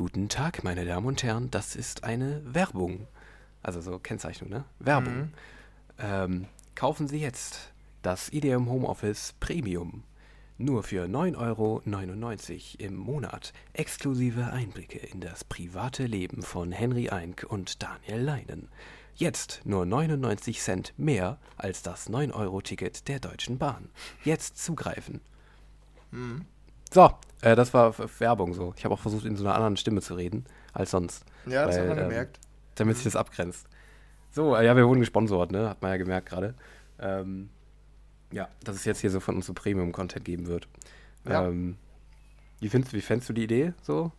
Guten Tag, meine Damen und Herren, das ist eine Werbung. Also so Kennzeichnung, ne? Werbung. Mhm. Ähm, kaufen Sie jetzt das IDM Homeoffice Premium. Nur für 9,99 Euro im Monat. Exklusive Einblicke in das private Leben von Henry Eink und Daniel Leinen. Jetzt nur 99 Cent mehr als das 9-Euro-Ticket der Deutschen Bahn. Jetzt zugreifen. Mhm. So, äh, das war Werbung so. Ich habe auch versucht, in so einer anderen Stimme zu reden als sonst. Ja, das Weil, hat man ähm, gemerkt. damit sich das abgrenzt. So, äh, ja, wir wurden gesponsert, ne? Hat man ja gemerkt gerade. Ähm, ja, dass es jetzt hier so von uns so Premium-Content geben wird. Ja. Ähm, wie findest, wie fändest du die Idee so?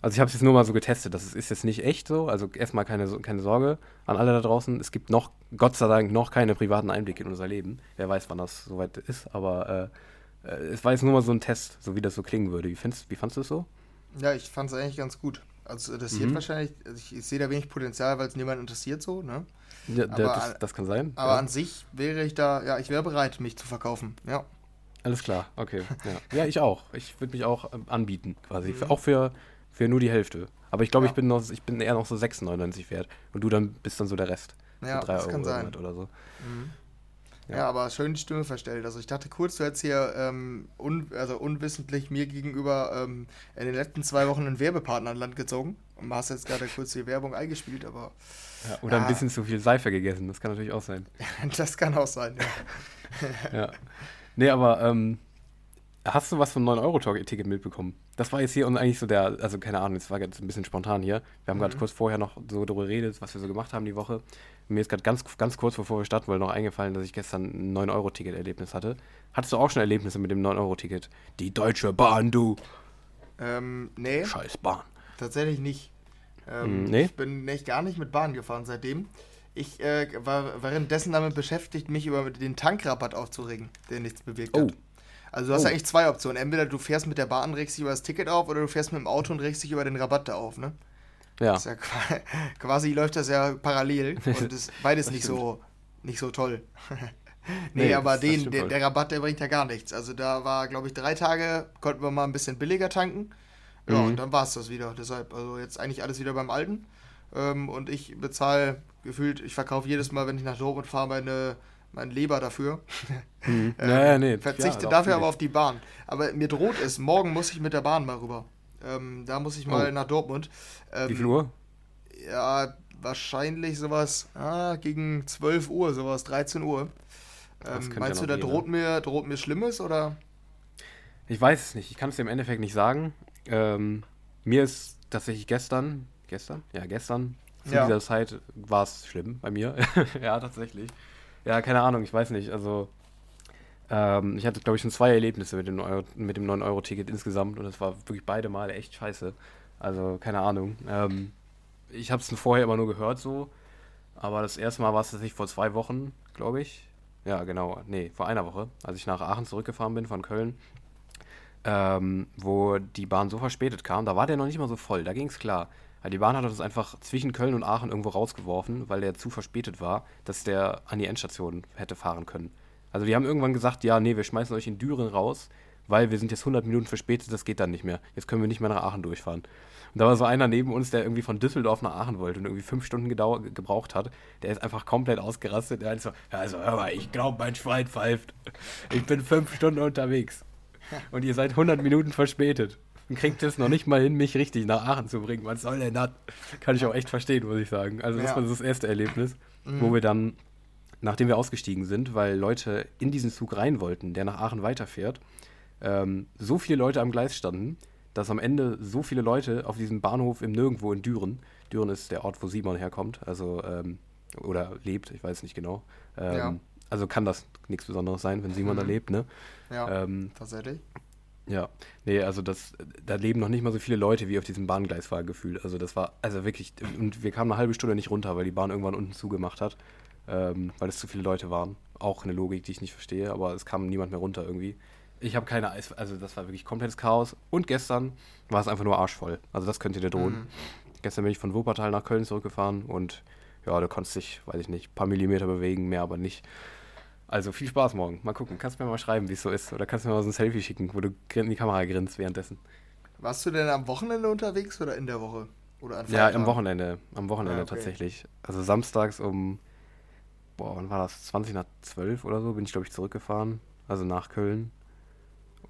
Also ich habe es jetzt nur mal so getestet, das ist, jetzt nicht echt so. Also erstmal keine, keine Sorge an alle da draußen. Es gibt noch, Gott sei Dank, noch keine privaten Einblicke in unser Leben. Wer weiß, wann das soweit ist, aber äh, es war jetzt nur mal so ein Test, so wie das so klingen würde. Wie, findest, wie fandest du es so? Ja, ich fand es eigentlich ganz gut. Also interessiert Mhm. wahrscheinlich, also ich, ich sehe da wenig Potenzial, weil es niemand interessiert so, ne? Ja, Aber- das, das kann sein. Aber ja. an sich wäre ich da, ja, ich wäre bereit, mich zu verkaufen. Ja. Alles klar, okay. Ja, ja ich auch. Ich würde mich auch ähm, anbieten, quasi. Mhm. Für, auch für, für nur die Hälfte. Aber ich glaube, Ja. ich bin noch, ich bin eher noch so 6,99 wert. Und du dann bist dann so der Rest. Ja, so 3 das Euro kann sein. Oder so. Mhm. Ja. Ja. aber schön die Stimme verstellt. Also ich dachte kurz, du hättest hier um, un, also unwissentlich mir gegenüber ähm, in den letzten zwei Wochen einen Werbepartner an Land gezogen und hast jetzt gerade kurz die Werbung eingespielt, aber Ja, oder ein Ja. bisschen zu viel Seife gegessen. Das kann natürlich auch sein. das kann auch sein, ja. Ja. Nee, aber ähm, hast du was vom 9-Euro-Ticket mitbekommen? Das war jetzt hier und eigentlich so der, also keine Ahnung, das war jetzt ein bisschen spontan hier. Wir haben gerade Mhm. kurz vorher noch so darüber geredet, was wir so gemacht haben die Woche. Mir ist gerade ganz, ganz kurz bevor wir starten wollen noch eingefallen, dass ich gestern ein 9-Euro-Ticket-Erlebnis hatte. Hattest du auch schon Erlebnisse mit dem 9-Euro-Ticket? Die Deutsche Bahn, du! Ähm, nee, Scheiß Bahn. tatsächlich nicht. Ähm, Mm, nee? Ich bin echt gar nicht mit Bahn gefahren seitdem. Ich äh, war währenddessen damit beschäftigt, mich über den Tankrabatt aufzuregen, der nichts bewirkt Oh. hat. Also du hast Oh. eigentlich zwei Optionen. Entweder du fährst mit der Bahn, regst dich über das Ticket auf, oder du fährst mit dem Auto und regst dich über den Rabatt da auf, ne? Ja. Das ja qua- quasi läuft das ja parallel und ist beides Das nicht stimmt. so nicht so toll. Nee, nee, das- aber das den, stimmt der, der Rabatt, der bringt ja gar nichts. Also da war, glaube ich, drei Tage, konnten wir mal ein bisschen billiger tanken. Ja, Mhm. und dann war es das wieder. Deshalb, also jetzt eigentlich alles wieder beim Alten. Ähm, und ich bezahle gefühlt, ich verkaufe jedes Mal, wenn ich nach Dortmund fahre, meine, mein Leber dafür. Mhm. Ähm, ja, ja, nee. Verzichte ja, dafür aber auf die Bahn. Aber mir droht es, morgen muss ich mit der Bahn mal rüber. Ähm, da muss ich mal Oh. nach Dortmund. Ähm, Wie viel Uhr? Ja, wahrscheinlich sowas ah, gegen 12 Uhr, sowas, 13 Uhr. Ähm, könnte ja meinst du, da gehen, droht, mir, droht mir Schlimmes oder? Ich weiß es nicht. Ich kann es dir im Endeffekt nicht sagen. Ähm, mir ist tatsächlich gestern, gestern? Ja, gestern, zu Ja. dieser Zeit war es schlimm bei mir. ja, tatsächlich. Ja, keine Ahnung, ich weiß nicht. Also, ähm, ich hatte, glaube ich, schon zwei Erlebnisse mit dem 9-Euro- mit dem 9-Euro-Ticket insgesamt und es war wirklich beide Male echt scheiße. Also, keine Ahnung. Ähm, ich habe es vorher immer nur gehört so, aber das erste Mal war es tatsächlich vor zwei Wochen, glaube ich. Ja, genau. Nee, vor einer Woche, als ich nach Aachen zurückgefahren bin von Köln ähm, wo die Bahn so verspätet kam, da war der noch nicht mal so voll, da ging es klar. Die Bahn hat uns einfach zwischen Köln und Aachen irgendwo rausgeworfen, weil der zu verspätet war, dass der an die Endstation hätte fahren können. Also die haben irgendwann gesagt, ja, nee, wir schmeißen euch in Düren raus, weil wir sind jetzt 100 Minuten verspätet, das geht dann nicht mehr. Jetzt können wir nicht mehr nach Aachen durchfahren. Und da war so einer neben uns, der irgendwie von Düsseldorf nach Aachen wollte und irgendwie fünf Stunden gebraucht hat. Der ist einfach komplett ausgerastet. Der hat so, ja, also hör mal, ich glaube, mein Schwein pfeift. Ich bin fünf Stunden unterwegs. Und ihr seid 100 Minuten verspätet. Und kriegt es noch nicht mal hin, mich richtig nach Aachen zu bringen. Was soll denn das? Kann ich auch echt verstehen, muss ich sagen. Also das Ja. war das erste Erlebnis, Mhm. wo wir dann, nachdem wir ausgestiegen sind, weil Leute in diesen Zug rein wollten, der nach Aachen weiterfährt, ähm, so viele Leute am Gleis standen, dass am Ende so viele Leute auf diesem Bahnhof im Nirgendwo in Düren, Düren ist der Ort, wo Simon herkommt, also ähm, oder lebt, ich weiß nicht genau. Ähm, Ja. Also kann das nichts Besonderes sein, wenn Simon da Mhm. lebt, ne? Ja, Ähm, tatsächlich. ja, nee, also das, da leben noch nicht mal so viele Leute wie auf diesem Bahngleis war gefühlt. Also das war, also wirklich, und wir kamen eine halbe Stunde nicht runter, weil die Bahn irgendwann unten zugemacht hat, ähm, weil es zu viele Leute waren. Auch eine Logik, die ich nicht verstehe, aber es kam niemand mehr runter irgendwie. Ich habe keine, Eis- also das war wirklich komplettes Chaos. Und gestern war es einfach nur arschvoll. Also das könnte dir drohen. Mhm. Gestern bin ich von Wuppertal nach Köln zurückgefahren und ja, du konntest dich, weiß ich nicht, ein paar Millimeter bewegen, mehr aber nicht. Also viel Spaß morgen. Mal gucken. Kannst mir mal schreiben, wie es so ist. Oder kannst du mir mal so ein Selfie schicken, wo du in die Kamera grinst währenddessen. Warst du denn am Wochenende unterwegs oder in der Woche? Oder an Ja, am Wochenende. Am Wochenende ah, okay. tatsächlich. Also samstags um, boah, wann war das? 20 nach 12 oder so bin ich, glaube ich, zurückgefahren. Also nach Köln.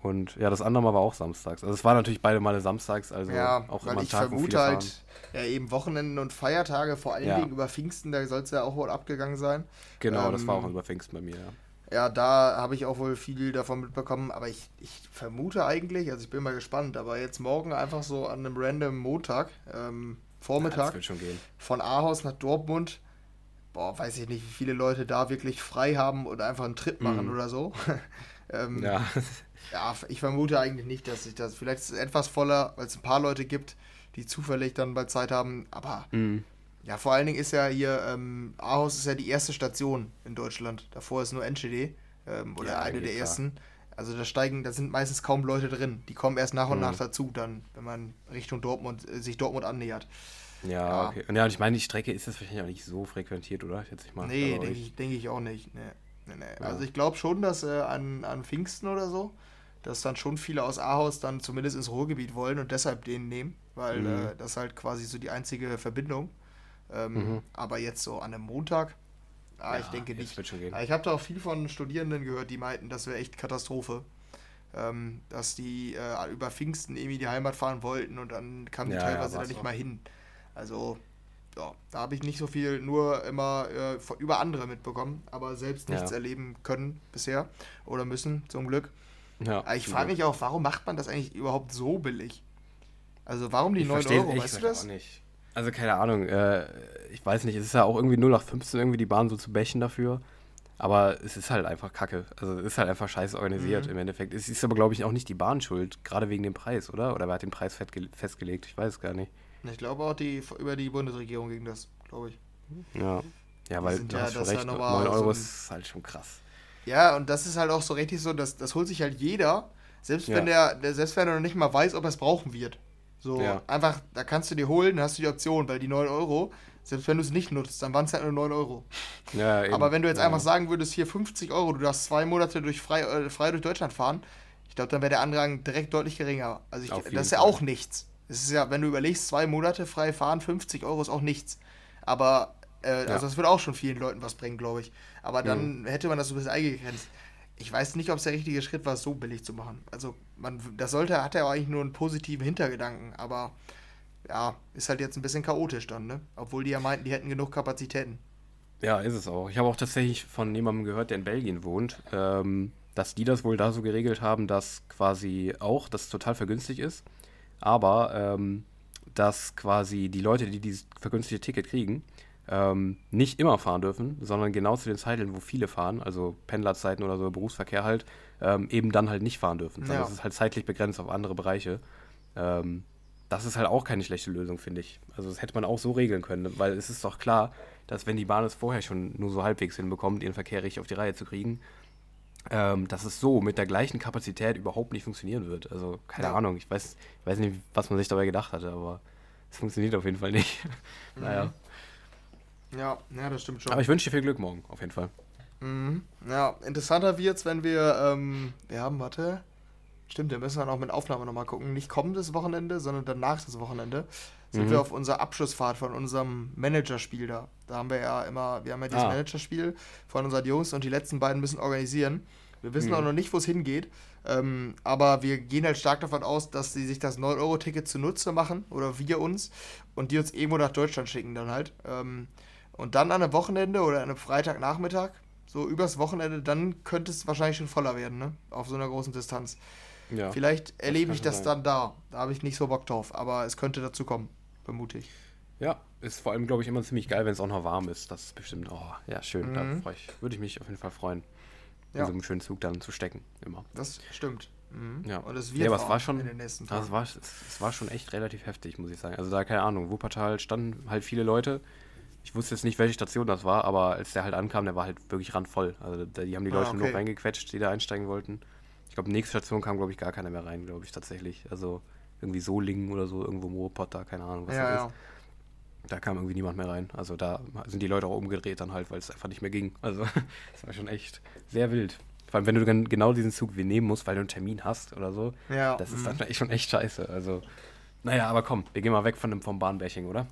Und ja, das andere Mal war auch samstags. Also es waren natürlich beide Male samstags, also ja, auch weil immer ich Tag, vermute halt, ja eben Wochenenden und Feiertage, vor allen ja. Dingen über Pfingsten, da soll es ja auch wohl abgegangen sein. Genau, ähm, das war auch ähm, über Pfingsten bei mir, ja. Ja, da habe ich auch wohl viel davon mitbekommen, aber ich, ich vermute eigentlich, also ich bin mal gespannt, aber jetzt morgen einfach so an einem random Montag, ähm, Vormittag, ja, von Ahaus nach Dortmund, boah, weiß ich nicht, wie viele Leute da wirklich frei haben oder einfach einen Trip machen mhm. oder so. ähm, ja. ja, ich vermute eigentlich nicht, dass sich das, vielleicht ist es etwas voller, weil es ein paar Leute gibt, die zufällig dann bei Zeit haben, aber mhm. Ja, vor allen Dingen ist ja hier, ähm, Ahaus ist ja die erste Station in Deutschland. Davor ist nur NGD ähm, oder ja, eine der klar. ersten. Also da steigen, da sind meistens kaum Leute drin. Die kommen erst nach und mhm. nach dazu, dann, wenn man Richtung Dortmund, äh, sich Dortmund annähert. Ja, ja, okay. Und ja, und ich meine, die Strecke ist jetzt wahrscheinlich auch nicht so frequentiert, oder? Schätze ich mal. Nee, denke ich, denk ich auch nicht. Nee. Nee, nee. Ja. Also ich glaube schon, dass äh, an, an Pfingsten oder so, dass dann schon viele aus Ahaus dann zumindest ins Ruhrgebiet wollen und deshalb den nehmen, weil mhm. äh, das halt quasi so die einzige Verbindung ähm, mhm. Aber jetzt so an einem Montag, ah, ja, ich denke nicht. Ich habe da auch viel von Studierenden gehört, die meinten, das wäre echt Katastrophe. Ähm, dass die äh, über Pfingsten irgendwie die Heimat fahren wollten und dann kamen die ja, teilweise ja, da nicht so. mal hin. Also, ja, da habe ich nicht so viel nur immer äh, über andere mitbekommen, aber selbst nichts erleben können bisher oder müssen, zum Glück. Ja, ich frage mich auch, warum macht man das eigentlich überhaupt so billig? Also warum die ich 9 Euro, weißt du das? Auch nicht. Also keine Ahnung, äh, ich weiß nicht, es ist ja auch irgendwie 0 nach 15 irgendwie die Bahn so zu bächen dafür. Aber es ist halt einfach kacke. Also es ist halt einfach scheiße organisiert mhm. im Endeffekt. Es ist aber, glaube ich, auch nicht die Bahn schuld, gerade wegen dem Preis, oder? Oder wer hat den Preis festgelegt? Ich weiß es gar nicht. Ich glaube auch die, über die Bundesregierung ging das, glaube ich. Ja. Ja, weil du ja, hast schon recht, 9 Euro so ist halt schon krass. Ja, und das ist halt auch so richtig so, dass, das holt sich halt jeder, selbst ja. wenn der, der, selbst wenn er noch nicht mal weiß, ob er es brauchen wird. So, ja. einfach, da kannst du dir holen, dann hast du die Option, weil die 9 Euro, selbst wenn du es nicht nutzt, dann waren es halt nur 9 Euro. Ja, eben. Aber wenn du jetzt ja. einfach sagen würdest, hier 50 Euro, du darfst zwei Monate durch frei, äh, frei durch Deutschland fahren, ich glaube, dann wäre der Andrang direkt deutlich geringer. Also ich, das ist ja auch nichts. Es ist ja, wenn du überlegst, zwei Monate frei fahren, 50 Euro ist auch nichts. Aber, äh, also das würde auch schon vielen Leuten was bringen, glaube ich. Aber dann mhm. hätte man das so ein bisschen eingegrenzt ich weiß nicht, ob es der richtige Schritt war, es so billig zu machen. Also, man, das sollte, hat ja eigentlich nur einen positiven Hintergedanken, aber ja, ist halt jetzt ein bisschen chaotisch dann, ne? Obwohl die ja meinten, die hätten genug Kapazitäten. Ja, ist es auch. Ich habe auch tatsächlich von jemandem gehört, der in Belgien wohnt, ähm, dass die das wohl da so geregelt haben, dass quasi auch das total vergünstigt ist, aber ähm, dass quasi die Leute, die dieses vergünstigte Ticket kriegen, ähm, nicht immer fahren dürfen, sondern genau zu den Zeiten, wo viele fahren, also Pendlerzeiten oder so, Berufsverkehr halt, ähm, eben dann halt nicht fahren dürfen. Ja. Das ist halt zeitlich begrenzt auf andere Bereiche. Ähm, das ist halt auch keine schlechte Lösung, finde ich. Also das hätte man auch so regeln können, weil es ist doch klar, dass wenn die Bahn es vorher schon nur so halbwegs hinbekommt, ihren Verkehr richtig auf die Reihe zu kriegen, ähm, dass es so mit der gleichen Kapazität überhaupt nicht funktionieren wird. Also keine ja. Ahnung, ich weiß, ich weiß nicht, was man sich dabei gedacht hatte, aber es funktioniert auf jeden Fall nicht. Mhm. naja. Ja, ja, das stimmt schon. Aber ich wünsche dir viel Glück morgen, auf jeden Fall. Mhm. Ja, interessanter wird es, wenn wir, ähm, wir haben, warte, stimmt, wir müssen dann auch mit Aufnahme nochmal gucken. Nicht kommendes Wochenende, sondern danach das Wochenende sind mhm. wir auf unserer Abschlussfahrt von unserem Managerspiel da. Da haben wir ja immer, wir haben ja dieses ah. Managerspiel von unseren Jungs und die letzten beiden müssen organisieren. Wir wissen mhm. auch noch nicht, wo es hingeht, ähm, aber wir gehen halt stark davon aus, dass sie sich das 9-Euro-Ticket zunutze machen oder wir uns und die uns irgendwo nach Deutschland schicken dann halt. Ähm, und dann an einem Wochenende oder an einem Freitagnachmittag, so übers Wochenende, dann könnte es wahrscheinlich schon voller werden, ne? Auf so einer großen Distanz. Ja, Vielleicht erlebe ich das sein. dann da. Da habe ich nicht so Bock drauf, aber es könnte dazu kommen, vermute ich. Ja, ist vor allem, glaube ich, immer ziemlich geil, wenn es auch noch warm ist. Das ist bestimmt, oh, ja, schön. Mhm. Da ich, würde ich mich auf jeden Fall freuen, ja. in so einem schönen Zug dann zu stecken, immer. Das stimmt. Mhm. Ja. Und es wird ja, aber es war schon, in den nächsten Tagen. Das war, es, es war schon echt relativ heftig, muss ich sagen. Also da, keine Ahnung, Wuppertal standen halt viele Leute ich wusste jetzt nicht, welche Station das war, aber als der halt ankam, der war halt wirklich randvoll. Also die haben die Leute ah, okay. nur reingequetscht, die da einsteigen wollten. Ich glaube, nächste Station kam, glaube ich, gar keiner mehr rein, glaube ich, tatsächlich. Also irgendwie Solingen oder so, irgendwo Moorpott da, keine Ahnung, was ja, das ja. ist. Da kam irgendwie niemand mehr rein. Also da sind die Leute auch umgedreht dann halt, weil es einfach nicht mehr ging. Also es war schon echt sehr wild. Vor allem, wenn du dann genau diesen Zug wie nehmen musst, weil du einen Termin hast oder so. Ja. Das ist dann schon echt scheiße. Also, naja, aber komm, wir gehen mal weg von dem, vom Bahnbashing, oder?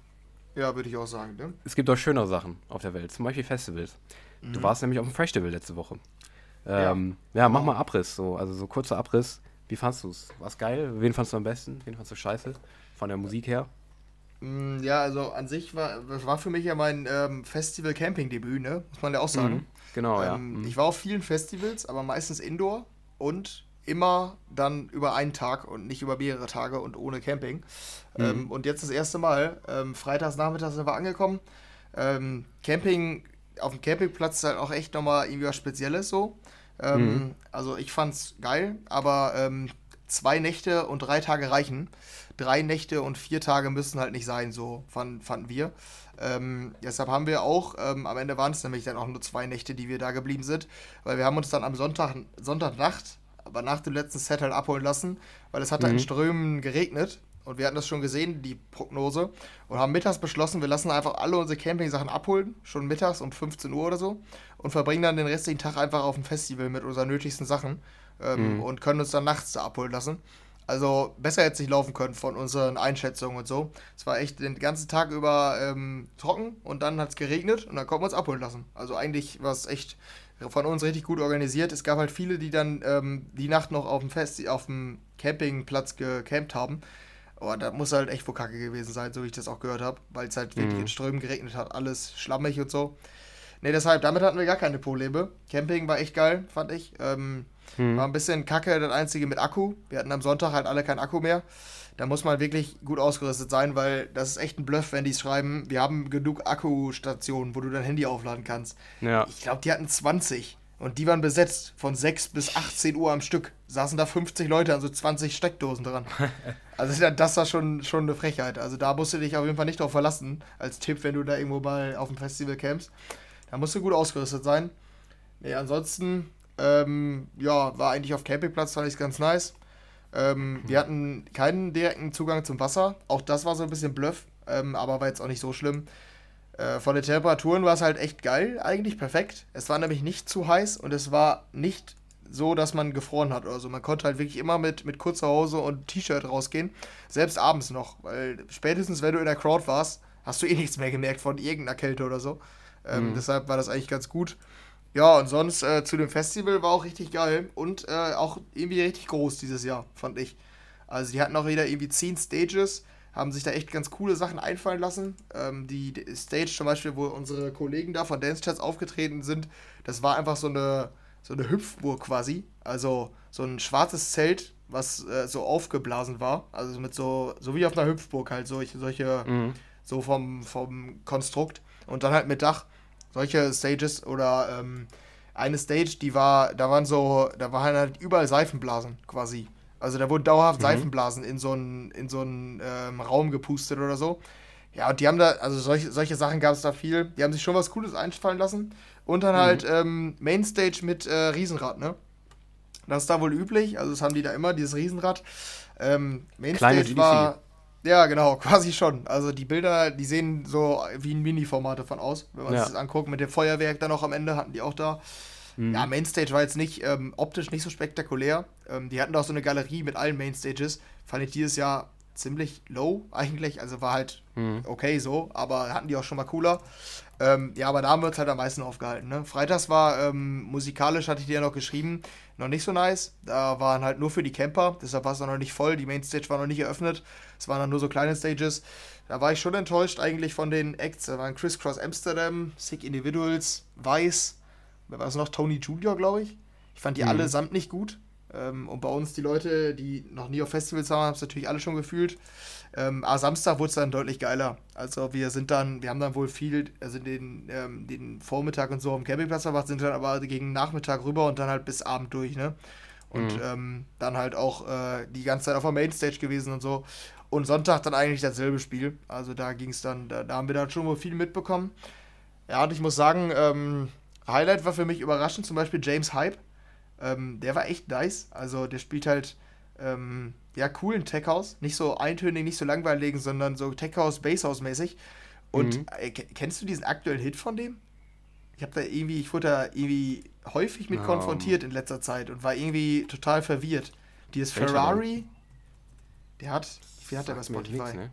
Ja, würde ich auch sagen. Ne? Es gibt auch schönere Sachen auf der Welt, zum Beispiel Festivals. Mhm. Du warst nämlich auf dem Festival letzte Woche. Ähm, ja. ja, mach mal Abriss, so, also so kurzer Abriss. Wie fandst du es? War's geil? Wen fandst du am besten? Wen fandst du scheiße? Von der Musik her? Mm, ja, also an sich war, war für mich ja mein ähm, Festival-Camping-Debüt, ne? Muss man ja auch sagen. Mhm, genau, ähm, ja. Mhm. Ich war auf vielen Festivals, aber meistens Indoor und immer dann über einen Tag und nicht über mehrere Tage und ohne Camping. Mhm. Ähm, und jetzt das erste Mal, ähm, freitags nachmittags sind wir angekommen. Ähm, Camping auf dem Campingplatz ist halt auch echt nochmal irgendwie was Spezielles so. Ähm, mhm. Also ich fand's geil, aber ähm, zwei Nächte und drei Tage reichen. Drei Nächte und vier Tage müssen halt nicht sein, so fand, fanden wir. Ähm, deshalb haben wir auch, ähm, am Ende waren es nämlich dann auch nur zwei Nächte, die wir da geblieben sind, weil wir haben uns dann am Sonntag, Sonntagnacht, aber nach dem letzten Set halt abholen lassen, weil es hat mhm. in Strömen geregnet und wir hatten das schon gesehen, die Prognose, und haben mittags beschlossen, wir lassen einfach alle unsere Camping-Sachen abholen, schon mittags um 15 Uhr oder so, und verbringen dann den restlichen Tag einfach auf dem Festival mit unseren nötigsten Sachen ähm, mhm. und können uns dann nachts da abholen lassen. Also besser hätte es nicht laufen können von unseren Einschätzungen und so. Es war echt den ganzen Tag über ähm, trocken und dann hat es geregnet und dann konnten wir uns abholen lassen. Also eigentlich war es echt von uns richtig gut organisiert. Es gab halt viele, die dann ähm, die Nacht noch auf dem Fest, auf dem Campingplatz gecampt haben. Aber da muss halt echt wohl kacke gewesen sein, so wie ich das auch gehört habe, weil es halt wirklich mhm. in Strömen geregnet hat, alles schlammig und so. Ne, deshalb, damit hatten wir gar keine Probleme. Camping war echt geil, fand ich. Ähm, hm. War ein bisschen kacke, das einzige mit Akku. Wir hatten am Sonntag halt alle keinen Akku mehr. Da muss man wirklich gut ausgerüstet sein, weil das ist echt ein Bluff, wenn die schreiben, wir haben genug Akkustationen, wo du dein Handy aufladen kannst. Ja. Ich glaube, die hatten 20 und die waren besetzt von 6 bis 18 Uhr am Stück. Saßen da 50 Leute an so 20 Steckdosen dran. also das war schon, schon eine Frechheit. Also da musst du dich auf jeden Fall nicht drauf verlassen, als Tipp, wenn du da irgendwo mal auf dem Festival campst. Da musst du gut ausgerüstet sein. Nee, ansonsten ähm, ja, war eigentlich auf Campingplatz, fand ich ganz nice. Ähm, wir hatten keinen direkten Zugang zum Wasser. Auch das war so ein bisschen Bluff, ähm, aber war jetzt auch nicht so schlimm. Äh, von den Temperaturen war es halt echt geil, eigentlich perfekt. Es war nämlich nicht zu heiß und es war nicht so, dass man gefroren hat oder so. Man konnte halt wirklich immer mit, mit kurzer Hose und T-Shirt rausgehen, selbst abends noch, weil spätestens, wenn du in der Crowd warst, hast du eh nichts mehr gemerkt von irgendeiner Kälte oder so. Ähm, mhm. Deshalb war das eigentlich ganz gut. Ja, und sonst äh, zu dem Festival war auch richtig geil und äh, auch irgendwie richtig groß dieses Jahr, fand ich. Also die hatten auch wieder irgendwie zehn Stages, haben sich da echt ganz coole Sachen einfallen lassen. Ähm, die, Stage zum Beispiel, wo unsere Kollegen da von Dance Chats aufgetreten sind, das war einfach so eine, so eine Hüpfburg quasi. Also so ein schwarzes Zelt, was äh, so aufgeblasen war. Also mit so, so wie auf einer Hüpfburg halt, solche, solche mhm. so vom, vom Konstrukt. Und dann halt mit Dach solche Stages oder ähm, eine Stage, die war, da waren so, da waren halt überall Seifenblasen quasi. Also da wurden dauerhaft mhm. Seifenblasen in so einen, in so einen ähm, Raum gepustet oder so. Ja, und die haben da, also solche, solche Sachen gab es da viel. Die haben sich schon was Cooles einfallen lassen. Und dann halt mhm. halt ähm, Mainstage mit äh, Riesenrad, ne? Das ist da wohl üblich, also das haben die da immer, dieses Riesenrad. Ähm, Mainstage war, ja, genau, quasi schon. Also die Bilder, die sehen so wie ein Mini-Format davon aus, wenn man ja. sich das anguckt. Mit dem Feuerwerk dann noch am Ende hatten die auch da. Mhm. Ja, Mainstage war jetzt nicht ähm, optisch nicht so spektakulär. Ähm, die hatten auch so eine Galerie mit allen Mainstages. Fand ich dieses Jahr ziemlich low eigentlich. Also war halt mhm. okay so, aber hatten die auch schon mal cooler. Ähm, ja, aber da haben wir uns halt am meisten aufgehalten. Ne? Freitags war ähm, musikalisch, hatte ich dir ja noch geschrieben, noch nicht so nice. Da waren halt nur für die Camper, deshalb war es noch nicht voll. Die Mainstage war noch nicht eröffnet. Es waren dann nur so kleine Stages. Da war ich schon enttäuscht eigentlich von den Acts. Da waren Crisscross Amsterdam, Sick Individuals, Vice, wer war es noch? Tony Junior, glaube ich. Ich fand die mhm. allesamt nicht gut. Ähm, und bei uns die Leute, die noch nie auf Festivals waren, haben es natürlich alle schon gefühlt. Ähm, aber Samstag wurde es dann deutlich geiler. Also wir sind dann, wir haben dann wohl viel, also den, ähm, den Vormittag und so am Campingplatz verbracht, sind dann aber gegen Nachmittag rüber und dann halt bis Abend durch, ne? Und mhm. ähm, dann halt auch äh, die ganze Zeit auf der Mainstage gewesen und so. Und Sonntag dann eigentlich dasselbe Spiel. Also da ging es dann, da, da, haben wir dann schon mal viel mitbekommen. Ja, und ich muss sagen, ähm, Highlight war für mich überraschend zum Beispiel James Hype. Ähm, der war echt nice. Also der spielt halt ähm, ja coolen Tech House, nicht so eintönig, nicht so langweilig, sondern so Tech House, Bass House mäßig. Und mhm. äh, kennst du diesen aktuellen Hit von dem? Ich habe da irgendwie, ich wurde da irgendwie häufig mit konfrontiert in letzter Zeit und war irgendwie total verwirrt. Die ist Ferrari. Der hat, wie hat der bei Spotify? Nix, ne?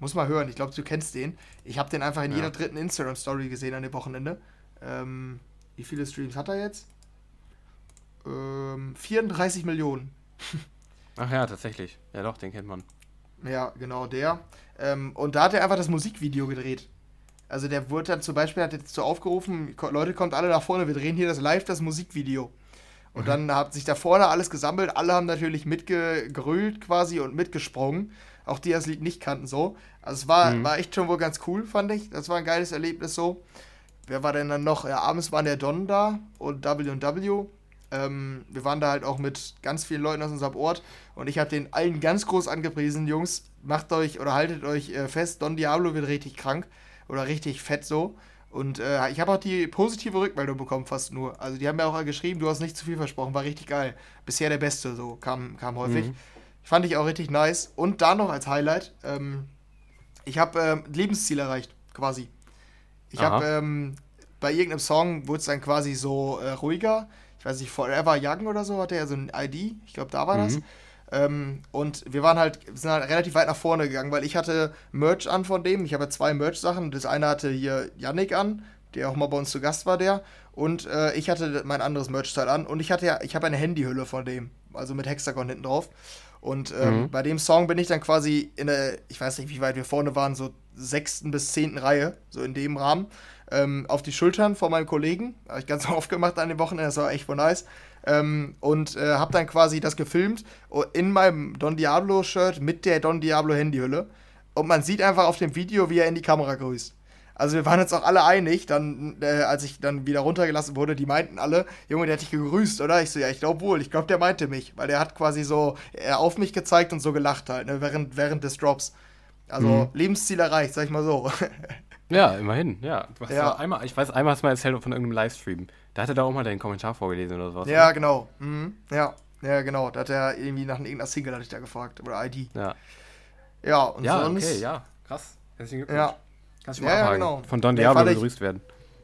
Muss mal hören, ich glaube, du kennst den. Ich habe den einfach in ja. jeder dritten Instagram-Story gesehen an dem Wochenende. Ähm, wie viele Streams hat er jetzt? Ähm, 34 Millionen. Ach ja, tatsächlich. Ja doch, den kennt man. Ja, genau, der. Ähm, und da hat er einfach das Musikvideo gedreht. Also der wurde dann zum Beispiel, hat jetzt so aufgerufen, Leute, kommt alle nach vorne, wir drehen hier das live, das Musikvideo. Und mhm. dann hat sich da vorne alles gesammelt, alle haben natürlich mitgegrölt quasi und mitgesprungen. Auch die das Lied nicht kannten so. Also es war, mhm. war echt schon wohl ganz cool, fand ich. Das war ein geiles Erlebnis so. Wer war denn dann noch? Ja, abends waren der Don da und W&W. Ähm, wir waren da halt auch mit ganz vielen Leuten aus unserem Ort und ich habe den allen ganz groß angepriesen, Jungs, macht euch oder haltet euch äh, fest, Don Diablo wird richtig krank oder richtig fett so. Und äh, ich habe auch die positive Rückmeldung bekommen, fast nur. Also die haben mir auch geschrieben, du hast nicht zu viel versprochen, war richtig geil. Bisher der Beste, so kam, kam häufig. Mhm. Fand ich auch richtig nice. Und da noch als Highlight, ähm, ich habe ähm, Lebensziel erreicht, quasi. Ich habe ähm, bei irgendeinem Song wurde es dann quasi so äh, ruhiger. Ich weiß nicht, Forever Young oder so hatte er so ein ID. Ich glaube, da war mhm. das. Ähm, und wir waren halt, sind halt relativ weit nach vorne gegangen, weil ich hatte Merch an von dem. Ich habe zwei Merch-Sachen. Das eine hatte hier Yannick an, der auch mal bei uns zu Gast war, der. Und äh, ich hatte mein anderes Merch-Teil an. Und ich hatte ja, ich habe eine Handyhülle von dem. Also mit Hexagon hinten drauf. Und ähm, mhm. bei dem Song bin ich dann quasi in der, ich weiß nicht, wie weit wir vorne waren, so sechsten bis zehnten Reihe, so in dem Rahmen, ähm, auf die Schultern von meinem Kollegen. Habe ich ganz oft gemacht an den Wochenenden, das war echt voll nice. Ähm, und äh, habe dann quasi das gefilmt in meinem Don Diablo-Shirt mit der Don Diablo-Handyhülle. Und man sieht einfach auf dem Video, wie er in die Kamera grüßt. Also wir waren uns auch alle einig, dann, äh, als ich dann wieder runtergelassen wurde, die meinten alle, Junge, der hat dich gegrüßt, oder? Ich so, ja, ich glaube wohl, ich glaube, der meinte mich, weil der hat quasi so äh, auf mich gezeigt und so gelacht halt, ne, während, während des Drops. Also mhm. Lebensziel erreicht, sag ich mal so. ja, immerhin, ja. ja. Einmal, ich weiß, einmal hast du mal erzählt von irgendeinem Livestream. Da hat er da auch mal deinen Kommentar vorgelesen oder sowas. Ja, oder? genau. Mhm. Ja. ja, genau. Da hat er irgendwie nach irgendeiner Single, hatte ich da gefragt, oder ID. Ja. Ja, und ja, sonst. Okay, ja, krass. Herzlichen Glückwunsch. Ja. Kannst du mal ja, genau. Von Don Diablo begrüßt werden.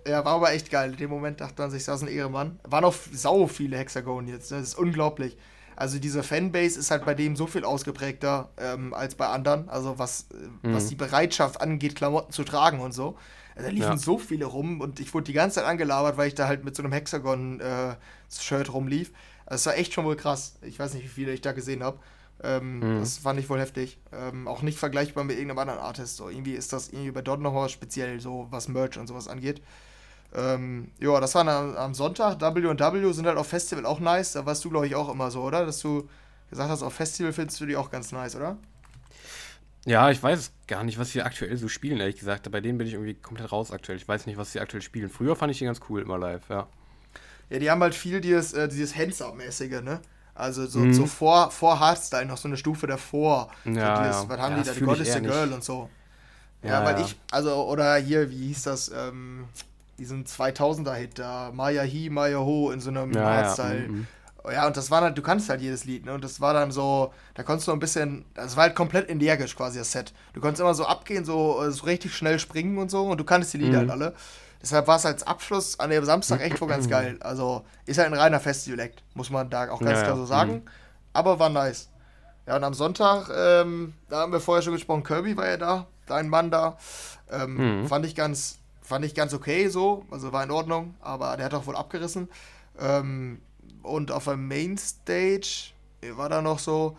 Ja, war aber echt geil. In dem Moment dachte man sich, das ist ein Ehremann. Waren auch sau viele Hexagon jetzt. Ne? Das ist unglaublich. Also diese Fanbase ist halt bei dem so viel ausgeprägter ähm, als bei anderen. Also was, mhm. was die Bereitschaft angeht, Klamotten zu tragen und so. Also, da liefen ja. so viele rum und ich wurde die ganze Zeit angelabert, weil ich da halt mit so einem Hexagon-Shirt äh, rumlief. Also es war echt schon wohl krass. Ich weiß nicht, wie viele ich da gesehen habe. Ähm, mhm. Das fand ich wohl heftig. Ähm, auch nicht vergleichbar mit irgendeinem anderen Artist. So, irgendwie ist das irgendwie bei dort nochmal speziell, so was Merch und sowas angeht. Ähm, ja, das war am, am Sonntag. W&W sind halt auf Festival auch nice. Da warst du, glaube ich, auch immer so, oder? Dass du gesagt hast, auf Festival findest du die auch ganz nice, oder? Ja, ich weiß gar nicht, was sie aktuell so spielen, ehrlich gesagt. Bei denen bin ich irgendwie komplett raus aktuell. Ich weiß nicht, was sie aktuell spielen. Früher fand ich die ganz cool immer live, ja. Ja, die haben halt viel dieses, äh, dieses Hands-Up-mäßige, ne? Also so, mhm. so vor, vor Hardstyle noch so eine Stufe davor. Ja, so dieses, ja. Was haben ja, die da? Die God is the Girl und so. Ja, ja weil ich, also, oder hier, wie hieß das, ähm, diesen 2000er-Hit da, Maya Hi, Maya Ho in so einem Hardstyle. Ja, mhm. ja, und das war halt, du kannst halt jedes Lied, ne? Und das war dann so, da konntest du ein bisschen, das war halt komplett energisch quasi das Set. Du konntest immer so abgehen, so, äh, so richtig schnell springen und so und du kanntest die Lieder mhm. halt alle. Deshalb war es als Abschluss an dem Samstag echt wohl ganz geil. Also ist halt ein reiner Festival-Act, muss man da auch ganz ja, klar so sagen. Mhm. Aber war nice. Ja, und am Sonntag, ähm, da haben wir vorher schon gesprochen, Kirby war ja da, dein Mann da. Ähm, mhm. Fand ich ganz, fand ich ganz okay so, also war in Ordnung, aber der hat auch wohl abgerissen. Ähm, und auf der Mainstage war da noch so,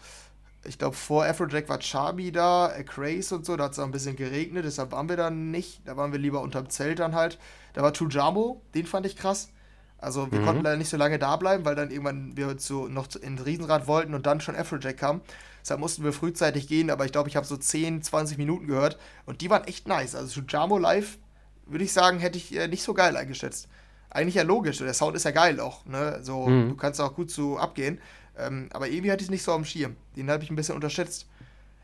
ich glaube, vor Afrojack war Charby da, A Craze und so, da hat es auch ein bisschen geregnet, deshalb waren wir da nicht. Da waren wir lieber unterm Zelt dann halt. Da war Tujamo, den fand ich krass. Also wir mhm. konnten leider nicht so lange da bleiben, weil dann irgendwann wir zu, noch ins Riesenrad wollten und dann schon Afrojack kam. Deshalb mussten wir frühzeitig gehen, aber ich glaube, ich habe so 10, 20 Minuten gehört und die waren echt nice. Also Tujamo live, würde ich sagen, hätte ich äh, nicht so geil eingeschätzt. Eigentlich ja logisch, der Sound ist ja geil auch, ne? So, mhm. du kannst auch gut so abgehen. Ähm, aber irgendwie hatte ich es nicht so am Schirm. Den habe ich ein bisschen unterschätzt.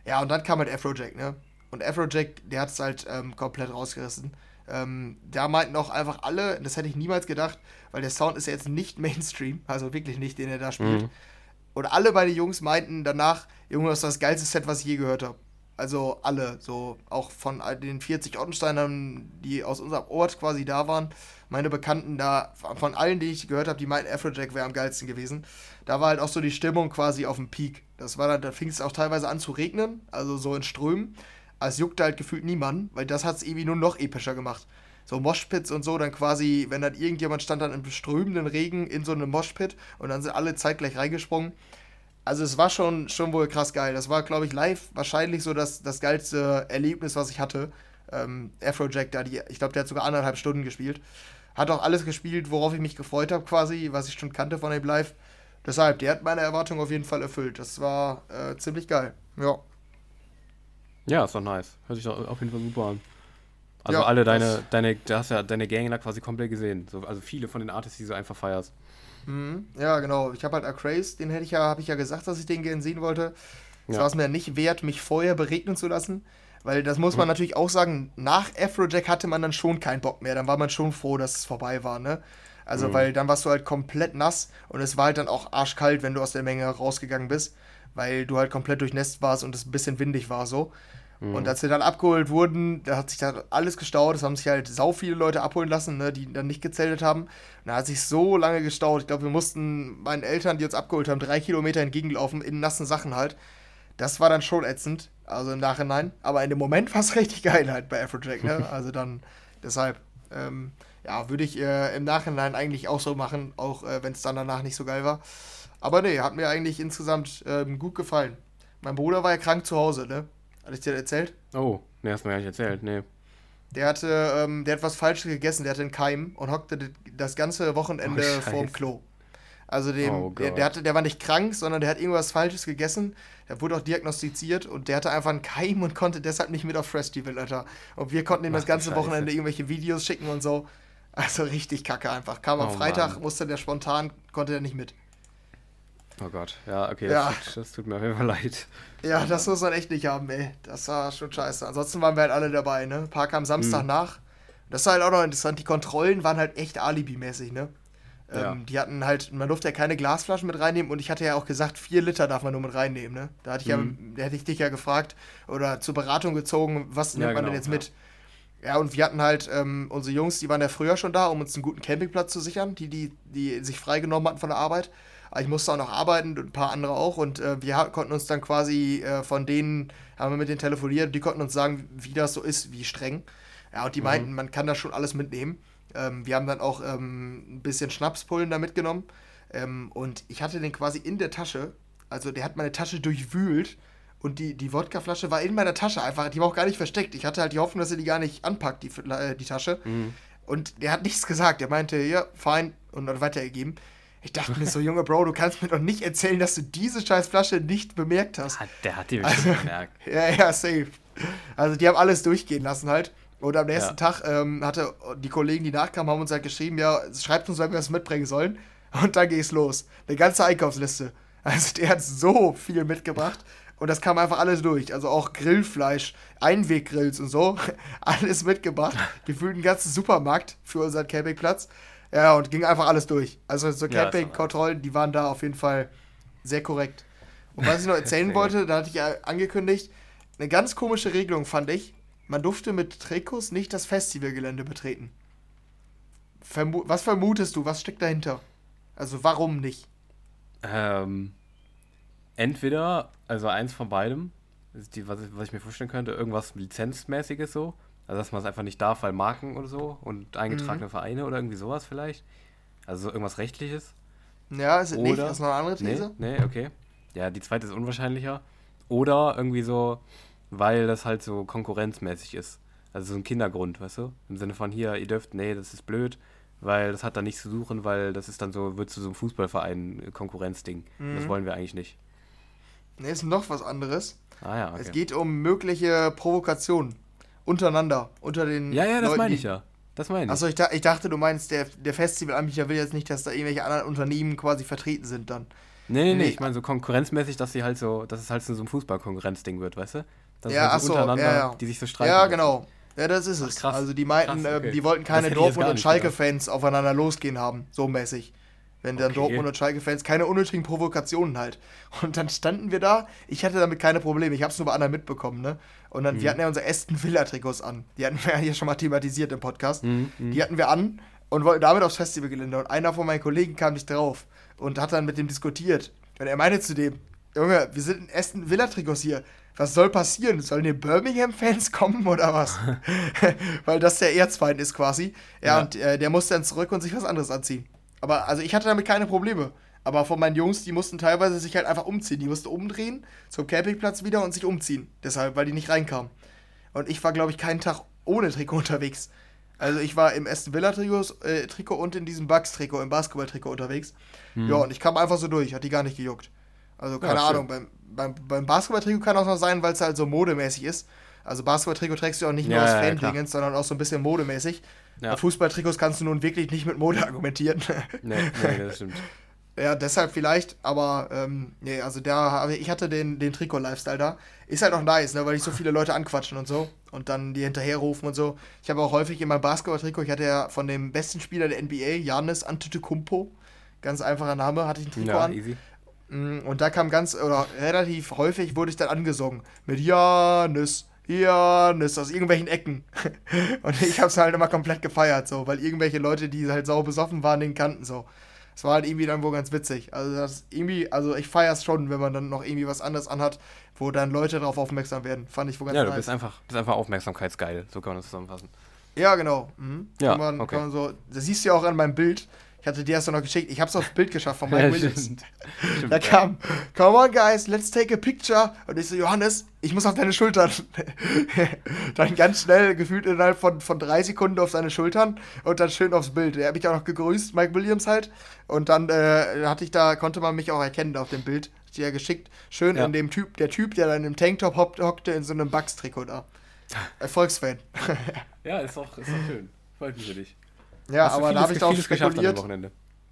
Ja, und dann kam halt Afrojack, ne? Und Afrojack, der hat es halt ähm, komplett rausgerissen. Ähm, da meinten auch einfach alle, das hätte ich niemals gedacht, weil der Sound ist ja jetzt nicht Mainstream, also wirklich nicht, den er da spielt. Mhm. Und alle bei den Jungs meinten danach, Junge, das ist das geilste Set, was ich je gehört habe. Also alle, so auch von den 40 Ottensteinern, die aus unserem Ort quasi da waren, meine Bekannten da, von allen, die ich gehört habe, die meinten, Afrojack wäre am geilsten gewesen. Da war halt auch so die Stimmung quasi auf dem Peak. Das war dann, da fing es auch teilweise an zu regnen, also so in Strömen. Aber es juckte halt gefühlt niemanden, weil das hat es irgendwie nur noch epischer gemacht. So Moshpits und so, dann quasi, wenn dann irgendjemand stand dann im strömenden Regen in so einem Moshpit und dann sind alle zeitgleich reingesprungen. Also es war schon, schon wohl krass geil. Das war, glaube ich, live wahrscheinlich so das, das geilste Erlebnis, was ich hatte. Ähm, Afrojack, da die, ich glaube, der hat sogar anderthalb Stunden gespielt. Hat auch alles gespielt, worauf ich mich gefreut habe, quasi, was ich schon kannte von dem Live. Deshalb, der hat meine Erwartungen auf jeden Fall erfüllt. Das war äh, ziemlich geil. Ja. Ja, ist doch nice. Hört sich doch auf jeden Fall super an. Also ja, alle deine, deine, du hast ja deine Gang da quasi komplett gesehen. So, also viele von den Artists, die du einfach feierst. Mhm. Ja, genau. Ich habe halt Acraze, den hätte ich ja, habe ich ja gesagt, dass ich den gerne sehen wollte. Es ja. war es mir nicht wert, mich vorher beregnen zu lassen. Weil das muss man mhm. natürlich auch sagen, nach Afrojack hatte man dann schon keinen Bock mehr. Dann war man schon froh, dass es vorbei war, ne? Also, mhm. weil dann warst du halt komplett nass und es war halt dann auch arschkalt, wenn du aus der Menge rausgegangen bist, weil du halt komplett durchnässt warst und es ein bisschen windig war so. Mhm. Und als wir dann abgeholt wurden, da hat sich dann alles gestaut. Es haben sich halt sau viele Leute abholen lassen, ne, die dann nicht gezeltet haben. Und da hat sich so lange gestaut. Ich glaube, wir mussten meinen Eltern, die uns abgeholt haben, drei Kilometer entgegenlaufen, in nassen Sachen halt. Das war dann schon ätzend, also im Nachhinein. Aber in dem Moment war es richtig geil halt bei Afrojack, ne? Also dann, deshalb, ähm, ja, würde ich äh, im Nachhinein eigentlich auch so machen, auch äh, wenn es dann danach nicht so geil war. Aber nee, hat mir eigentlich insgesamt ähm, gut gefallen. Mein Bruder war ja krank zu Hause, ne? Hatte ich dir erzählt? Oh, ne, hast du mir gar nicht erzählt, nee. Der hatte, ähm, der hat was Falsches gegessen, der hatte einen Keim und hockte das ganze Wochenende oh, vorm Klo. Also dem, oh der, der, hatte, der war nicht krank, sondern der hat irgendwas Falsches gegessen. Der wurde auch diagnostiziert und der hatte einfach einen Keim und konnte deshalb nicht mit auf Festival, Alter. Und wir konnten ihm das ganze Wochenende irgendwelche Videos schicken und so. Also richtig kacke einfach. Kam am oh, Freitag, Mann. musste der spontan, konnte der nicht mit. Oh Gott, ja, okay, ja. Das, tut, das, tut, mir auf jeden Fall leid. Ja, das muss man echt nicht haben, ey. Das war schon scheiße. Ansonsten waren wir halt alle dabei, ne? Ein paar kamen Samstag mhm. nach. Das war halt auch noch interessant. Die Kontrollen waren halt echt alibimäßig, ne? Ja. Ähm, die hatten halt, man durfte ja keine Glasflaschen mit reinnehmen und ich hatte ja auch gesagt, vier Liter darf man nur mit reinnehmen, ne? Da hatte ich mhm. ja, da hätte ich dich ja gefragt oder zur Beratung gezogen, was nimmt ja, man denn genau, jetzt mit? Ja, und wir hatten halt, ähm, unsere Jungs, die waren ja früher schon da, um uns einen guten Campingplatz zu sichern, die, die, die sich freigenommen hatten von der Arbeit. Ich musste auch noch arbeiten und ein paar andere auch. Und äh, wir konnten uns dann quasi äh, von denen, haben wir mit denen telefoniert, die konnten uns sagen, wie das so ist, wie streng. Ja, und die mhm. meinten, man kann da schon alles mitnehmen. Ähm, wir haben dann auch ähm, ein bisschen Schnapspullen da mitgenommen. Ähm, und ich hatte den quasi in der Tasche. Also der hat meine Tasche durchwühlt und die, die Wodkaflasche war in meiner Tasche einfach, die war auch gar nicht versteckt. Ich hatte halt die Hoffnung, dass er die gar nicht anpackt, die, äh, die Tasche. Mhm. Und der hat nichts gesagt. Er meinte, ja, fein, und dann weitergegeben. Ich dachte mir so, Junge Bro, du kannst mir doch nicht erzählen, dass du diese scheiß Flasche nicht bemerkt hast. Der hat die bestimmt also, bemerkt. Ja, ja, safe. Also die haben alles durchgehen lassen halt. Und am nächsten ja. Tag ähm, hatte die Kollegen, die nachkamen, haben uns halt geschrieben, ja, schreibt uns, wenn wir was mitbringen sollen. Und dann ging es los. Eine ganze Einkaufsliste. Also der hat so viel mitgebracht. Und das kam einfach alles durch. Also auch Grillfleisch, Einweggrills und so. Alles mitgebracht. Gefühlt einen ganzen Supermarkt für unseren Campingplatz. Ja, und ging einfach alles durch. Also so Campingkontrollen, die waren da auf jeden Fall sehr korrekt. Und was ich noch erzählen wollte, da hatte ich ja angekündigt, eine ganz komische Regelung fand ich. Man durfte mit Trikots nicht das Festivalgelände betreten. Vermu was vermutest du? Was steckt dahinter? Also warum nicht? Ähm, entweder, also eins von beidem, die, was, was ich mir vorstellen könnte, irgendwas Lizenzmäßiges so. Also dass man es einfach nicht darf, weil Marken oder so und eingetragene mhm. Vereine oder irgendwie sowas vielleicht. Also irgendwas Rechtliches. Ja, ist es nicht. Das ist noch eine andere These. Nee, nee, okay. Ja, die zweite ist unwahrscheinlicher. Oder irgendwie so, weil das halt so konkurrenzmäßig ist. Also so ein Kindergrund, weißt du? Im Sinne von hier, ihr dürft, nee, das ist blöd, weil das hat da nichts zu suchen, weil das ist dann so, wird zu so einem Fußballverein Konkurrenzding. Mhm. Das wollen wir eigentlich nicht. Nee, ist noch was anderes. Ah ja, okay. Es geht um mögliche Provokationen untereinander, unter den Ja, ja, das meine ich ja. Das meine ich. Achso, ich, ich dachte, du meinst, der, der Festivalanbieter will jetzt nicht, dass da irgendwelche anderen Unternehmen quasi vertreten sind dann. Nee, nee, nee, ich meine so konkurrenzmäßig, dass sie halt so, dass es halt so ein Fußballkonkurrenzding wird, weißt du? Dass ja, halt so achso, ja, ja. die sich so streiten. Ja, genau. Ja, das ist Ach, es. Also die meinten, krass, ähm, okay. äh, die wollten keine Dortmund- und Schalke-Fans aufeinander losgehen haben, so mäßig. Wenn dann okay. Dortmund und Schalke-Fans keine unnötigen Provokationen halt. Und dann standen wir da, ich hatte damit keine Probleme, ich habe es nur bei anderen mitbekommen, ne? Und dann, mhm. wir hatten ja unsere Aston Villa-Trikots an. Die hatten wir ja hier schon mal thematisiert im Podcast. Mhm. mhm. Die hatten wir an und wollten damit aufs Festivalgelände. Und einer von meinen Kollegen kam nicht drauf und hat dann mit dem diskutiert. Und er meinte zu dem, Junge, wir sind in Aston Villa-Trikots hier. Was soll passieren? Sollen die Birmingham-Fans kommen oder was? Weil das der Erzfeind ist quasi. Ja, ja. und äh, der musste dann zurück und sich was anderes anziehen. Aber also ich hatte damit keine Probleme. Aber von meinen Jungs, die mussten teilweise sich halt einfach umziehen. Die mussten umdrehen zum Campingplatz wieder und sich umziehen. Deshalb, weil die nicht reinkamen. Und ich war, glaube ich, keinen Tag ohne Trikot unterwegs. Also ich war im Aston Villa Trikot, äh, Trikot und in diesem Bugs Trikot, im Basketball Trikot unterwegs. Hm. Ja, und ich kam einfach so durch, hat die gar nicht gejuckt. Also keine ja, Ahnung, beim, beim, beim Basketball Trikot kann auch noch sein, weil es halt so modemäßig ist. Also Basketball-Trikot trägst du auch nicht nur ja, aus Fan-Dingens, ja, sondern auch so ein bisschen modemäßig. Ja. Fußball-Trikots kannst du nun wirklich nicht mit Mode argumentieren. Nee, nee, das stimmt. Ja, deshalb vielleicht, aber ähm, nee, also da ich hatte den, den Trikot-Lifestyle da. Ist halt auch nice, ne, weil ich so viele Leute anquatschen und so und dann die hinterherrufen und so. Ich habe auch häufig in meinem Basketball-Trikot, ich hatte ja von dem besten Spieler der NBA, Janis Antetokounmpo, ganz einfacher Name, hatte ich ein Trikot ja, an. Easy. Mm, und da kam ganz, oder relativ häufig wurde ich dann angesungen mit Janis, Janis aus irgendwelchen Ecken. und ich habe es halt immer komplett gefeiert, so, weil irgendwelche Leute, die halt sau besoffen waren, den kannten so. Es war halt irgendwie dann wohl ganz witzig. Also das irgendwie, also ich feiere es schon, wenn man dann noch irgendwie was anderes anhat, wo dann Leute darauf aufmerksam werden. Fand ich wohl ganz Ja, du bist einfach, bist einfach aufmerksamkeitsgeil, so kann man das zusammenfassen. Ja, genau. Mhm. Ja, man, okay. so, das siehst du ja auch an meinem Bild. Ich hatte dir das noch geschickt. Ich habe es aufs Bild geschafft von Mike Williams. da kam, come on guys, let's take a picture. Und ich so, Johannes, ich muss auf deine Schultern. dann ganz schnell, gefühlt innerhalb von, von drei Sekunden auf seine Schultern und dann schön aufs Bild. Er hat mich auch noch gegrüßt, Mike Williams halt. Und dann äh, hatte ich da, konnte man mich auch erkennen auf dem Bild. Die ja geschickt. Schön ja. in dem Typ, der Typ, der dann im Tanktop hockte, in so einem Bugs-Trikot da. Erfolgsfan. ja, ist auch, ist auch schön. Freut mich für dich. Ja, Hast aber da habe ich darauf spekuliert.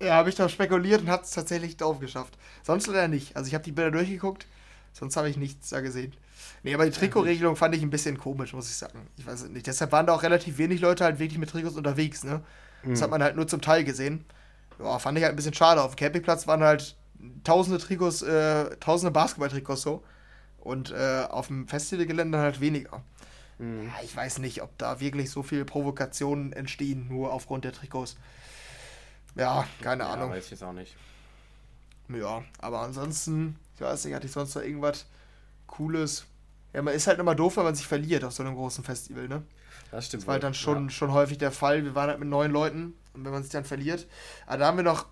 Ja, habe ich darauf spekuliert und hat es tatsächlich drauf geschafft. Sonst leider nicht. Also ich habe die Bilder durchgeguckt, sonst habe ich nichts da gesehen. Nee, aber die Trikotregelung fand ich ein bisschen komisch, muss ich sagen. Ich weiß nicht. Deshalb waren da auch relativ wenig Leute halt wirklich mit Trikots unterwegs, ne? Das mhm. hat man halt nur zum Teil gesehen. Ja, fand ich halt ein bisschen schade. Auf dem Campingplatz waren halt tausende Trikots, äh, tausende Basketball-Trikots so. Und äh, auf dem Festivalgelände halt weniger. Mhm. Ja, ich weiß nicht, ob da wirklich so viele Provokationen entstehen, nur aufgrund der Trikots. Ja, keine ja, Ahnung. Weiß ich jetzt auch nicht. Ja, aber ansonsten, ich weiß nicht, hatte ich sonst noch irgendwas Cooles. Ja, man ist halt immer doof, wenn man sich verliert auf so einem großen Festival, ne? Das stimmt. Das war halt dann schon, ja. schon häufig der Fall. Wir waren halt mit neun Leuten und wenn man sich dann verliert. Aber da haben wir noch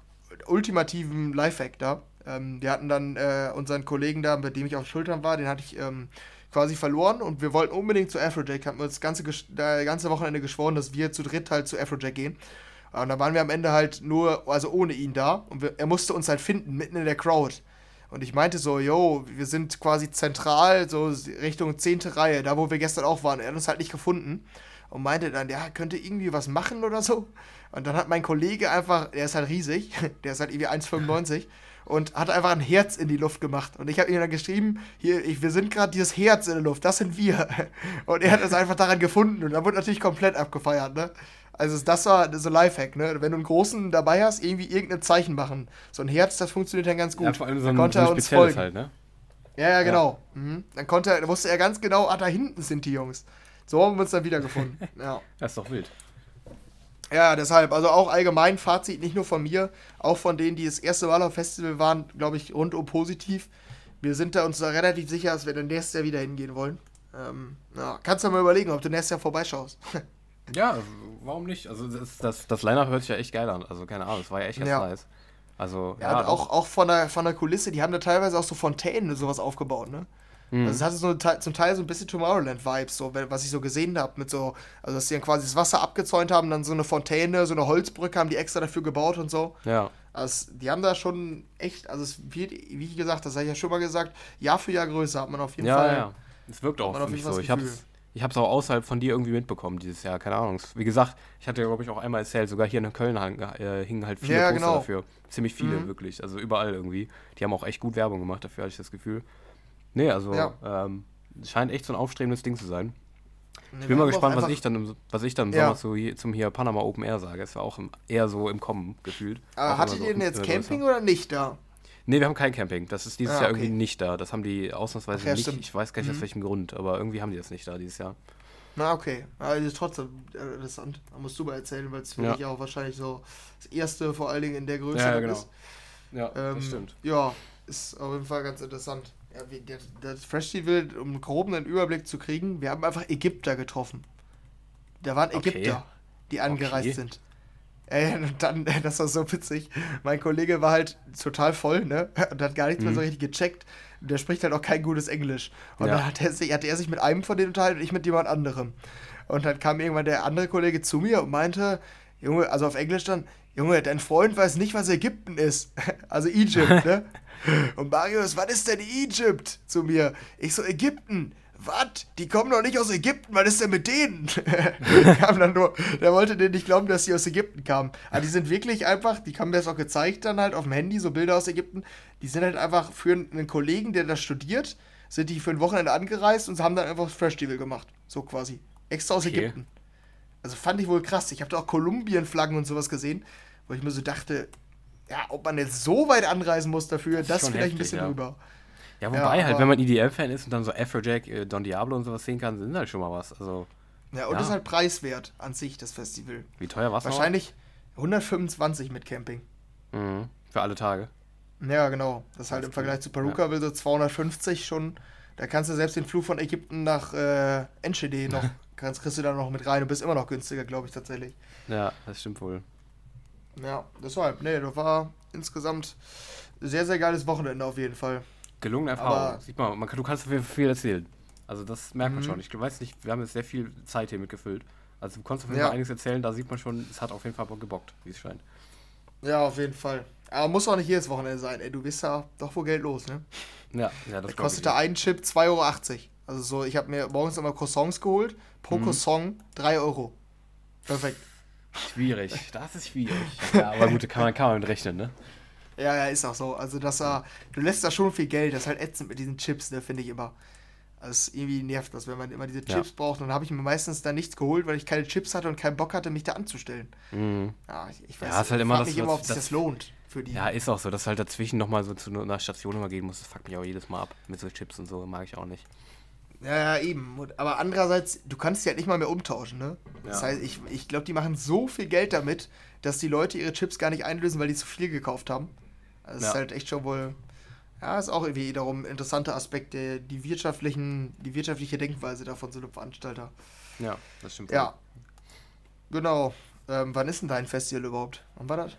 ultimativen Lifehack da. Ähm, wir hatten dann äh, unseren Kollegen da, mit dem ich auf Schultern war, den hatte ich ähm, quasi verloren und wir wollten unbedingt zu Afrojack, haben uns das ganze, das ganze Wochenende geschworen, dass wir zu dritt halt zu Afrojack gehen. Und da waren wir am Ende halt nur, also ohne ihn da und wir, er musste uns halt finden, mitten in der Crowd. Und ich meinte so, yo, wir sind quasi zentral, so Richtung 10. Reihe, da wo wir gestern auch waren. Er hat uns halt nicht gefunden und meinte dann, ja, könnte irgendwie was machen oder so. Und dann hat mein Kollege einfach, der ist halt riesig, der ist halt irgendwie 1,95 und hat einfach ein Herz in die Luft gemacht. Und ich habe ihm dann geschrieben, hier, ich, wir sind gerade dieses Herz in der Luft, das sind wir. Und er hat es einfach daran gefunden und da wurde natürlich komplett abgefeiert, ne? Also das war so Lifehack, ne? Wenn du einen großen dabei hast, irgendwie irgendein Zeichen machen. So ein Herz, das funktioniert dann ganz gut. Ja, vor allem so ein, konnte so ein er uns folgen. halt, ne? Ja, ja, genau. Ja. Mhm. Dann konnte er, wusste er ganz genau, ah, da hinten sind die Jungs. So haben wir uns dann wiedergefunden. ja. Das ist doch wild. Ja, deshalb, also auch allgemein Fazit, nicht nur von mir, auch von denen, die das erste Mal auf Festival waren, glaube ich, rundum positiv. Wir sind da uns da relativ sicher, dass wir dann nächstes Jahr wieder hingehen wollen. Ähm, ja, kannst du mal überlegen, ob du nächstes Jahr vorbeischaust. ja, warum nicht? Also das, das, das Line-Up hört sich ja echt geil an. Also keine Ahnung, das war ja echt ganz ja. nice. Also, ja, ja auch, auch von der, von der Kulisse, die haben da teilweise auch so Fontänen und sowas aufgebaut, ne? Mhm. Also es hatte so zum Teil so ein bisschen Tomorrowland-Vibes, so, was ich so gesehen habe, mit so, also dass sie dann quasi das Wasser abgezäunt haben, dann so eine Fontäne, so eine Holzbrücke haben die extra dafür gebaut und so. Ja. Also die haben da schon echt, also es wird, wie gesagt, das habe ich ja schon mal gesagt, Jahr für Jahr größer hat man auf jeden ja, Fall. Ja, ja. Es wirkt auch für mich so. Ich hab's, ich habe es auch außerhalb von dir irgendwie mitbekommen dieses Jahr, keine Ahnung. Wie gesagt, ich hatte, glaube ich, auch einmal erzählt, sogar hier in Köln äh, hingen halt viele ja, Poster genau. dafür. Ziemlich viele, mhm. wirklich. Also überall irgendwie. Die haben auch echt gut Werbung gemacht, dafür hatte ich das Gefühl. Nee, also ja. ähm, scheint echt so ein aufstrebendes Ding zu sein. Nee, ich bin mal gespannt, was ich dann, was ich dann im ja. Sommer zu, zum hier Panama Open Air sage. Es war auch eher so im Kommen gefühlt. Aber hattet so ihr denn jetzt Camping oder nicht da? Nee, wir haben kein Camping. Das ist dieses ah, Jahr okay. irgendwie nicht da. Das haben die ausnahmsweise ja, nicht. Stimmt. Ich weiß gar nicht mhm. aus welchem Grund, aber irgendwie haben die das nicht da dieses Jahr. Na, okay. Ist trotzdem interessant. Da musst du mal erzählen, weil es für ja. mich auch wahrscheinlich so das erste vor allen Dingen in der Größe ja, genau. ist. Ja, ähm, das stimmt. Ja, ist auf jeden Fall ganz interessant. Ja, das, Festival, um einen groben Überblick zu kriegen, wir haben einfach Ägypter getroffen. Da waren Ägypter, okay. die angereist okay. sind. Ey, und dann, das war so witzig. Mein Kollege war halt total voll, ne? Und hat gar nichts mhm. mehr so mhm. richtig gecheckt. Und der spricht halt auch kein gutes Englisch. Und ja. dann hat er, sich, hat er sich mit einem von denen unterhalten und ich mit jemand anderem. Und dann kam irgendwann der andere Kollege zu mir und meinte, Junge, also auf Englisch dann, Junge, dein Freund weiß nicht, was Ägypten ist. Also Egypt, ne? Und Marius, was ist denn Egypt? Zu mir. Ich so, Ägypten was? Die kommen doch nicht aus Ägypten, was ist denn mit denen? haben dann nur, der wollte denen nicht glauben, dass sie aus Ägypten kamen. Aber die sind wirklich einfach, die haben mir das auch gezeigt dann halt auf dem Handy, so Bilder aus Ägypten. Die sind halt einfach für einen Kollegen, der da studiert, sind die für ein Wochenende angereist und haben dann einfach das Festival gemacht. So quasi. Extra aus okay. Ägypten. Also fand ich wohl krass. Ich habe da auch Kolumbien-Flaggen und sowas gesehen, wo ich mir so dachte, ja, ob man jetzt so weit anreisen muss dafür, das, das vielleicht heftig, ein bisschen ja. rüber. Ja, wobei ja, halt, wenn man EDM-Fan ist und dann so Afrojack, äh, Don Diablo und sowas sehen kann, sind halt schon mal was. Also, ja, und ja. ist halt preiswert an sich, das Festival. Wie teuer war es Wahrscheinlich 125 mit Camping. Mhm. Für alle Tage. Ja, genau. Das ist halt im Vergleich zu Peruka ja. so 250 schon. Da kannst du selbst den Flug von Ägypten nach äh, Enschede noch, kannst, kriegst du da noch mit rein und bist immer noch günstiger, glaube ich tatsächlich. Ja, das stimmt wohl. Ja, deshalb, nee, das war insgesamt sehr, sehr geiles Wochenende auf jeden Fall. Gelungene Erfahrung. Sieht man, man kann, du kannst auf jeden Fall viel erzählen. Also das merkt man mhm. schon. Ich weiß nicht, wir haben jetzt sehr viel Zeit hier mitgefüllt. Also du konntest auf jeden Fall einiges erzählen, da sieht man schon, es hat auf jeden Fall gebockt, wie es scheint. Ja, auf jeden Fall. Aber muss auch nicht jedes Wochenende sein, ey. Du bist ja doch wohl Geld los, ne? Ja, ja das kostete ein Chip 2,80 Euro. Also so, ich habe mir morgens immer Croissants geholt. Pro mhm. Croissant 3 Euro. Perfekt. Schwierig, das ist schwierig. ja, aber gut, kann man, kann man mit rechnen, ne? Ja, ja, ist auch so. Also, dass er, du lässt da schon viel Geld. Das ist halt ätzend mit diesen Chips, ne, finde ich immer. Also, irgendwie nervt das, wenn man immer diese Chips ja. braucht. Und dann habe ich mir meistens da nichts geholt, weil ich keine Chips hatte und keinen Bock hatte, mich da anzustellen. Mhm. Ja, ich, ich weiß ja, ist halt immer das, mich immer, ob sich das, das lohnt. Für die. Ja, ist auch so, dass halt dazwischen nochmal so zu einer Station immer gehen muss. Das fuckt mich auch jedes Mal ab mit so Chips und so. Mag ich auch nicht. Ja, ja, eben. Aber andererseits, du kannst die halt nicht mal mehr umtauschen, ne? Ja. Das heißt, ich, ich glaube, die machen so viel Geld damit, dass die Leute ihre Chips gar nicht einlösen, weil die zu viel gekauft haben. Das ja. ist halt echt schon wohl. Ja, ist auch irgendwie darum interessante Aspekte, die wirtschaftlichen, die wirtschaftliche Denkweise davon so einem Veranstalter. Ja, das stimmt. Ja. Genau. Ähm, wann ist denn dein Festival überhaupt? Wann war das?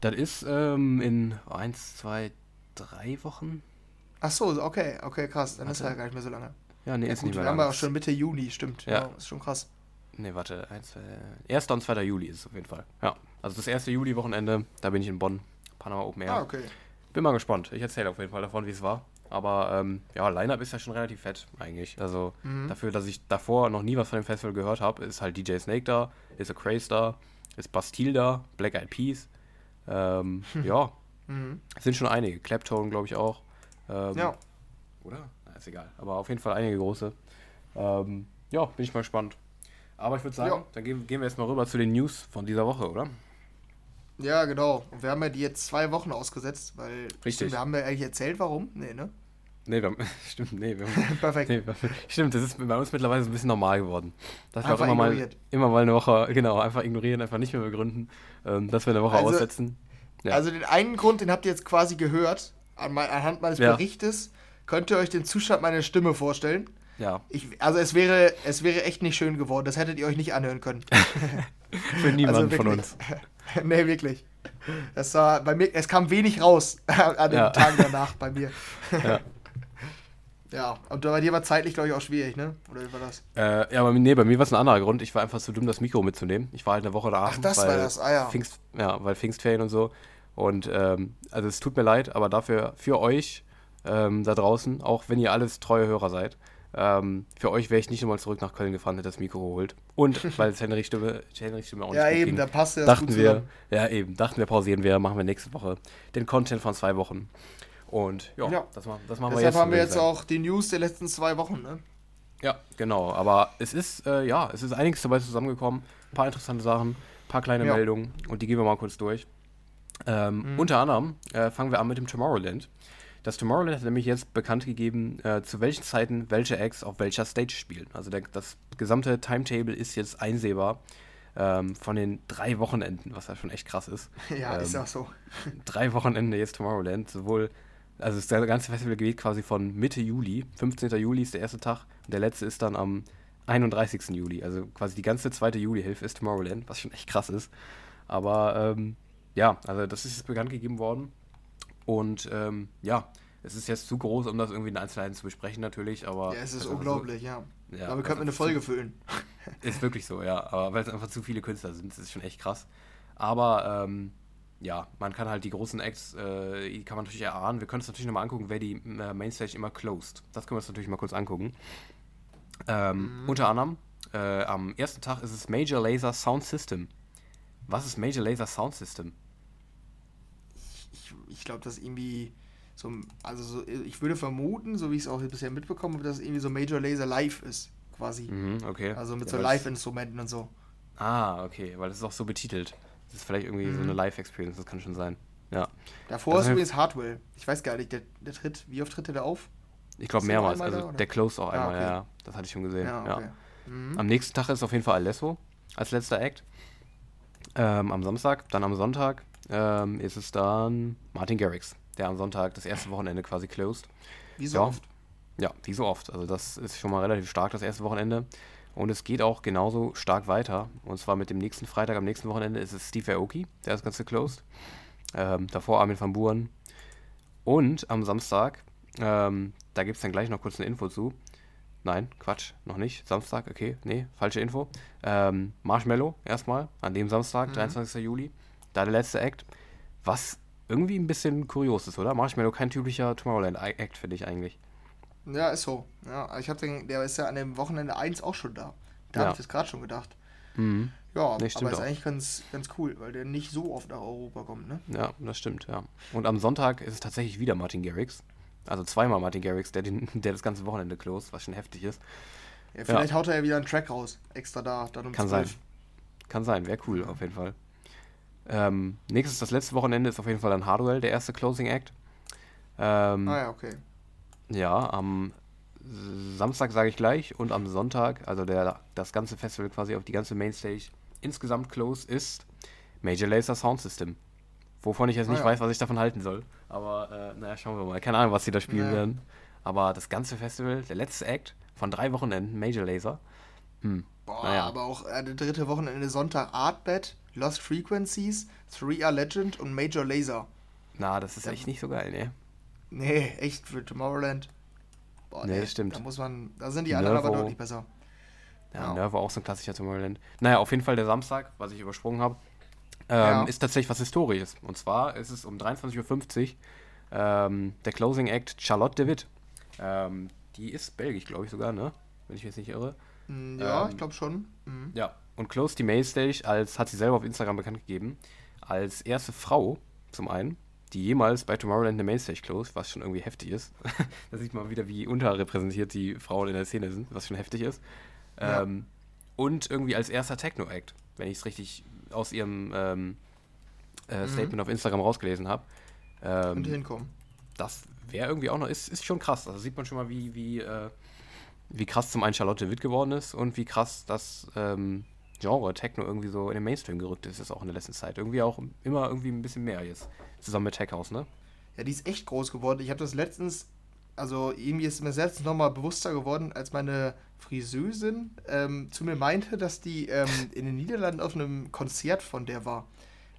Das ist ähm, in eins, zwei, drei Wochen. Ach so, okay, okay, krass. Dann warte. ist ja gar nicht mehr so lange. Ja, nee, ja, ist gut, nicht mehr Wir haben ja auch schon Mitte Juni, stimmt. Ja. ja. ist schon krass. Nee, warte, 1, 1. und 2. Juli ist es auf jeden Fall. Ja. Also das erste Juli-Wochenende, da bin ich in Bonn. Panama Open Air. Ah, okay. Bin mal gespannt. Ich erzähle auf jeden Fall davon, wie es war. Aber ähm, ja, Line-Up ist ja schon relativ fett, eigentlich. Also mhm. dafür, dass ich davor noch nie was von dem Festival gehört habe, ist halt DJ Snake da, ist A Craze da, ist Bastille da, Black Eyed Peas. Ähm, ja, mhm. es sind schon einige. Claptone, glaube ich, auch. Ähm, ja. Oder? Ist egal. Aber auf jeden Fall einige große. Ähm, ja, bin ich mal gespannt. Aber ich würde sagen, ja. dann gehen, gehen wir jetzt mal rüber zu den News von dieser Woche, oder? Ja, genau. Und wir haben ja die jetzt zwei Wochen ausgesetzt, weil Richtig. Wir haben ja eigentlich erzählt, warum. Nee, ne? Nee, wir haben, stimmt, nee. Wir haben, Perfekt. Nee, stimmt, das ist bei uns mittlerweile so ein bisschen normal geworden. Dass wir auch immer mal, immer mal eine Woche, genau, einfach ignorieren, einfach nicht mehr begründen, ähm, dass wir eine Woche also, aussetzen. Ja. Also den einen Grund, den habt ihr jetzt quasi gehört, an, anhand meines ja. Berichtes, könnt ihr euch den Zustand meiner Stimme vorstellen. Ja. Ich, also es wäre, es wäre echt nicht schön geworden, das hättet ihr euch nicht anhören können. Für niemanden also von uns. nee, wirklich. Es war bei mir, es kam wenig raus an den ja. Tagen danach bei mir. Ja. ja, und bei dir war zeitlich, glaube ich, auch schwierig, ne? Oder wie war das? Äh, ja, aber nee, bei mir war es ein anderer Grund. Ich war einfach zu dumm, das Mikro mitzunehmen. Ich war halt eine Woche da. Ach, das war das, ah ja. Pfingst, ja, weil Pfingstferien und so. Und ähm, also es tut mir leid, aber dafür, für euch ähm, da draußen, auch wenn ihr alles treue Hörer seid, ähm, für euch wäre ich nicht nochmal zurück nach Köln gefahren, hätte das Mikro geholt. Und weil es Henry Stimme, Henry Stimme auch nicht Ja, eben, ging, da passt ja dachten wir, Ja, eben, dachten wir, pausieren wir, machen wir nächste Woche den Content von zwei Wochen. Und ja, ja. Das, das machen wir Deshalb jetzt. Deshalb haben wir jetzt sein. auch die News der letzten zwei Wochen, ne? Ja, genau. Aber es ist, äh, ja, es ist einiges dabei zusammengekommen. Ein paar interessante Sachen, ein paar kleine ja. Meldungen und die gehen wir mal kurz durch. Ähm, mhm. Unter anderem äh, fangen wir an mit dem Tomorrowland. Das Tomorrowland hat nämlich jetzt bekannt gegeben, äh, zu welchen Zeiten welche Acts auf welcher Stage spielen. Also der, das gesamte Timetable ist jetzt einsehbar ähm, von den drei Wochenenden, was ja schon echt krass ist. Ja, ähm, ist auch so. drei Wochenende jetzt Tomorrowland, sowohl, also das ganze Festival geht quasi von Mitte Juli, 15. Juli ist der erste Tag und der letzte ist dann am 31. Juli. Also quasi die ganze zweite Julihilfe ist Tomorrowland, was schon echt krass ist. Aber ähm, ja, also das ist jetzt bekannt gegeben worden. Und ähm, ja, es ist jetzt zu groß, um das irgendwie in Einzelheiten zu besprechen, natürlich, aber. Ja, es ist unglaublich, so, ja. ja. Damit könnten wir eine Folge füllen. Ist wirklich so, ja. Aber weil es einfach zu viele Künstler sind, das ist schon echt krass. Aber ähm, ja, man kann halt die großen Acts, äh, die kann man natürlich erahnen. Wir können uns natürlich nochmal angucken, wer die äh, Mainstage immer closed. Das können wir uns natürlich mal kurz angucken. Ähm, mhm. Unter anderem, äh, am ersten Tag ist es Major Laser Sound System. Was ist Major Laser Sound System? Ich, ich glaube, das ist irgendwie so, also so, ich würde vermuten, so wie ich es auch bisher mitbekommen habe, dass es irgendwie so Major Laser Live ist, quasi. Mhm, okay. Also mit ja, so Live-Instrumenten und so. Ah, okay, weil das ist auch so betitelt. Das ist vielleicht irgendwie mhm. so eine Live-Experience, das kann schon sein. Ja. Davor das ist übrigens Hardwell. Ich weiß gar nicht, der, der tritt, wie oft tritt der da auf? Ich glaube mehrmals. Also da, der close auch ah, einmal, ah, okay. ja. Das hatte ich schon gesehen. Ja, okay. ja. Mhm. Am nächsten Tag ist auf jeden Fall Alesso als letzter Act. Ähm, am Samstag, dann am Sonntag ähm, ist es dann Martin Garrix, der am Sonntag das erste Wochenende quasi closed. Wie so ja. oft? Ja, wie so oft. Also das ist schon mal relativ stark, das erste Wochenende. Und es geht auch genauso stark weiter. Und zwar mit dem nächsten Freitag, am nächsten Wochenende ist es Steve Aoki, der ist ganz closed. Ähm, davor Armin van Buren. Und am Samstag, ähm, da gibt es dann gleich noch kurz eine Info zu. Nein, Quatsch, noch nicht. Samstag, okay, nee, falsche Info. Ähm, Marshmallow erstmal, an dem Samstag, mhm. 23. Juli. Da der letzte Act. Was irgendwie ein bisschen kurios ist, oder? Marshmallow kein typischer Tomorrowland-Act, finde ich eigentlich. Ja, ist so. Ja, ich habe den, der ist ja an dem Wochenende 1 auch schon da. Da ja. habe ich das gerade schon gedacht. Mhm. Ja, nee, aber ist auch. eigentlich ganz, ganz cool, weil der nicht so oft nach Europa kommt, ne? Ja, das stimmt, ja. Und am Sonntag ist es tatsächlich wieder Martin Garrix. Also zweimal Martin Garrix, der, den, der das ganze Wochenende closed, was schon heftig ist. Ja, vielleicht ja. haut er ja wieder einen Track raus, extra da, dann um Kann 12. sein. Kann sein, wäre cool auf jeden Fall. Ähm, nächstes, das letzte Wochenende ist auf jeden Fall dann Hardwell, der erste Closing Act. Ähm, ah ja, okay. Ja, am Samstag sage ich gleich und am Sonntag, also der, das ganze Festival quasi auf die ganze Mainstage insgesamt close ist Major Laser Sound System. Wovon ich jetzt nicht ah, ja. weiß, was ich davon halten soll. Aber äh, naja, schauen wir mal. Keine Ahnung, was sie da spielen ja. werden. Aber das ganze Festival, der letzte Act von drei Wochenenden, Major Laser. Hm. Boah, naja. aber auch äh, der dritte Wochenende Sonntag Artbed, Lost Frequencies, 3R Legend und Major Laser. Na, das ist echt nicht so geil, ne? Nee, echt für Tomorrowland. Boah, nee, nee, stimmt. Da muss man, da sind die anderen aber deutlich besser. Ja, ja. Nervo auch so ein klassischer Tomorrowland. Naja, auf jeden Fall der Samstag, was ich übersprungen habe, ähm, ja. ist tatsächlich was Historisches. Und zwar ist es um 23.50 Uhr ähm, der Closing Act Charlotte de Witt. Ähm, die ist belgisch, glaube ich sogar, ne? Wenn ich mich jetzt nicht irre. Mm, ja, ich ähm, glaube schon. Mhm. Ja, und closed die Mainstage als, hat sie selber auf Instagram bekannt gegeben, als erste Frau zum einen, die jemals bei Tomorrowland eine Mainstage closed, was schon irgendwie heftig ist. da sieht man wieder, wie unterrepräsentiert die Frauen in der Szene sind, was schon heftig ist. Ja. Ähm, und irgendwie als erster Techno-Act, wenn ich es richtig aus ihrem ähm, äh, mhm. Statement mhm. auf Instagram rausgelesen habe. Ähm, Könnte hinkommen. Das wäre irgendwie auch noch, ist, ist schon krass. Also sieht man schon mal, wie, wie, äh, wie krass zum einen Charlotte Witt geworden ist und wie krass das ähm, Genre Techno irgendwie so in den Mainstream gerückt ist, ist auch in der letzten Zeit. Irgendwie auch immer irgendwie ein bisschen mehr jetzt. Zusammen mit Tech House, ne? Ja, die ist echt groß geworden. Ich habe das letztens, also irgendwie ist mir selbst nochmal bewusster geworden, als meine Friseusin ähm, zu mir meinte, dass die ähm, in den Niederlanden auf einem Konzert von der war.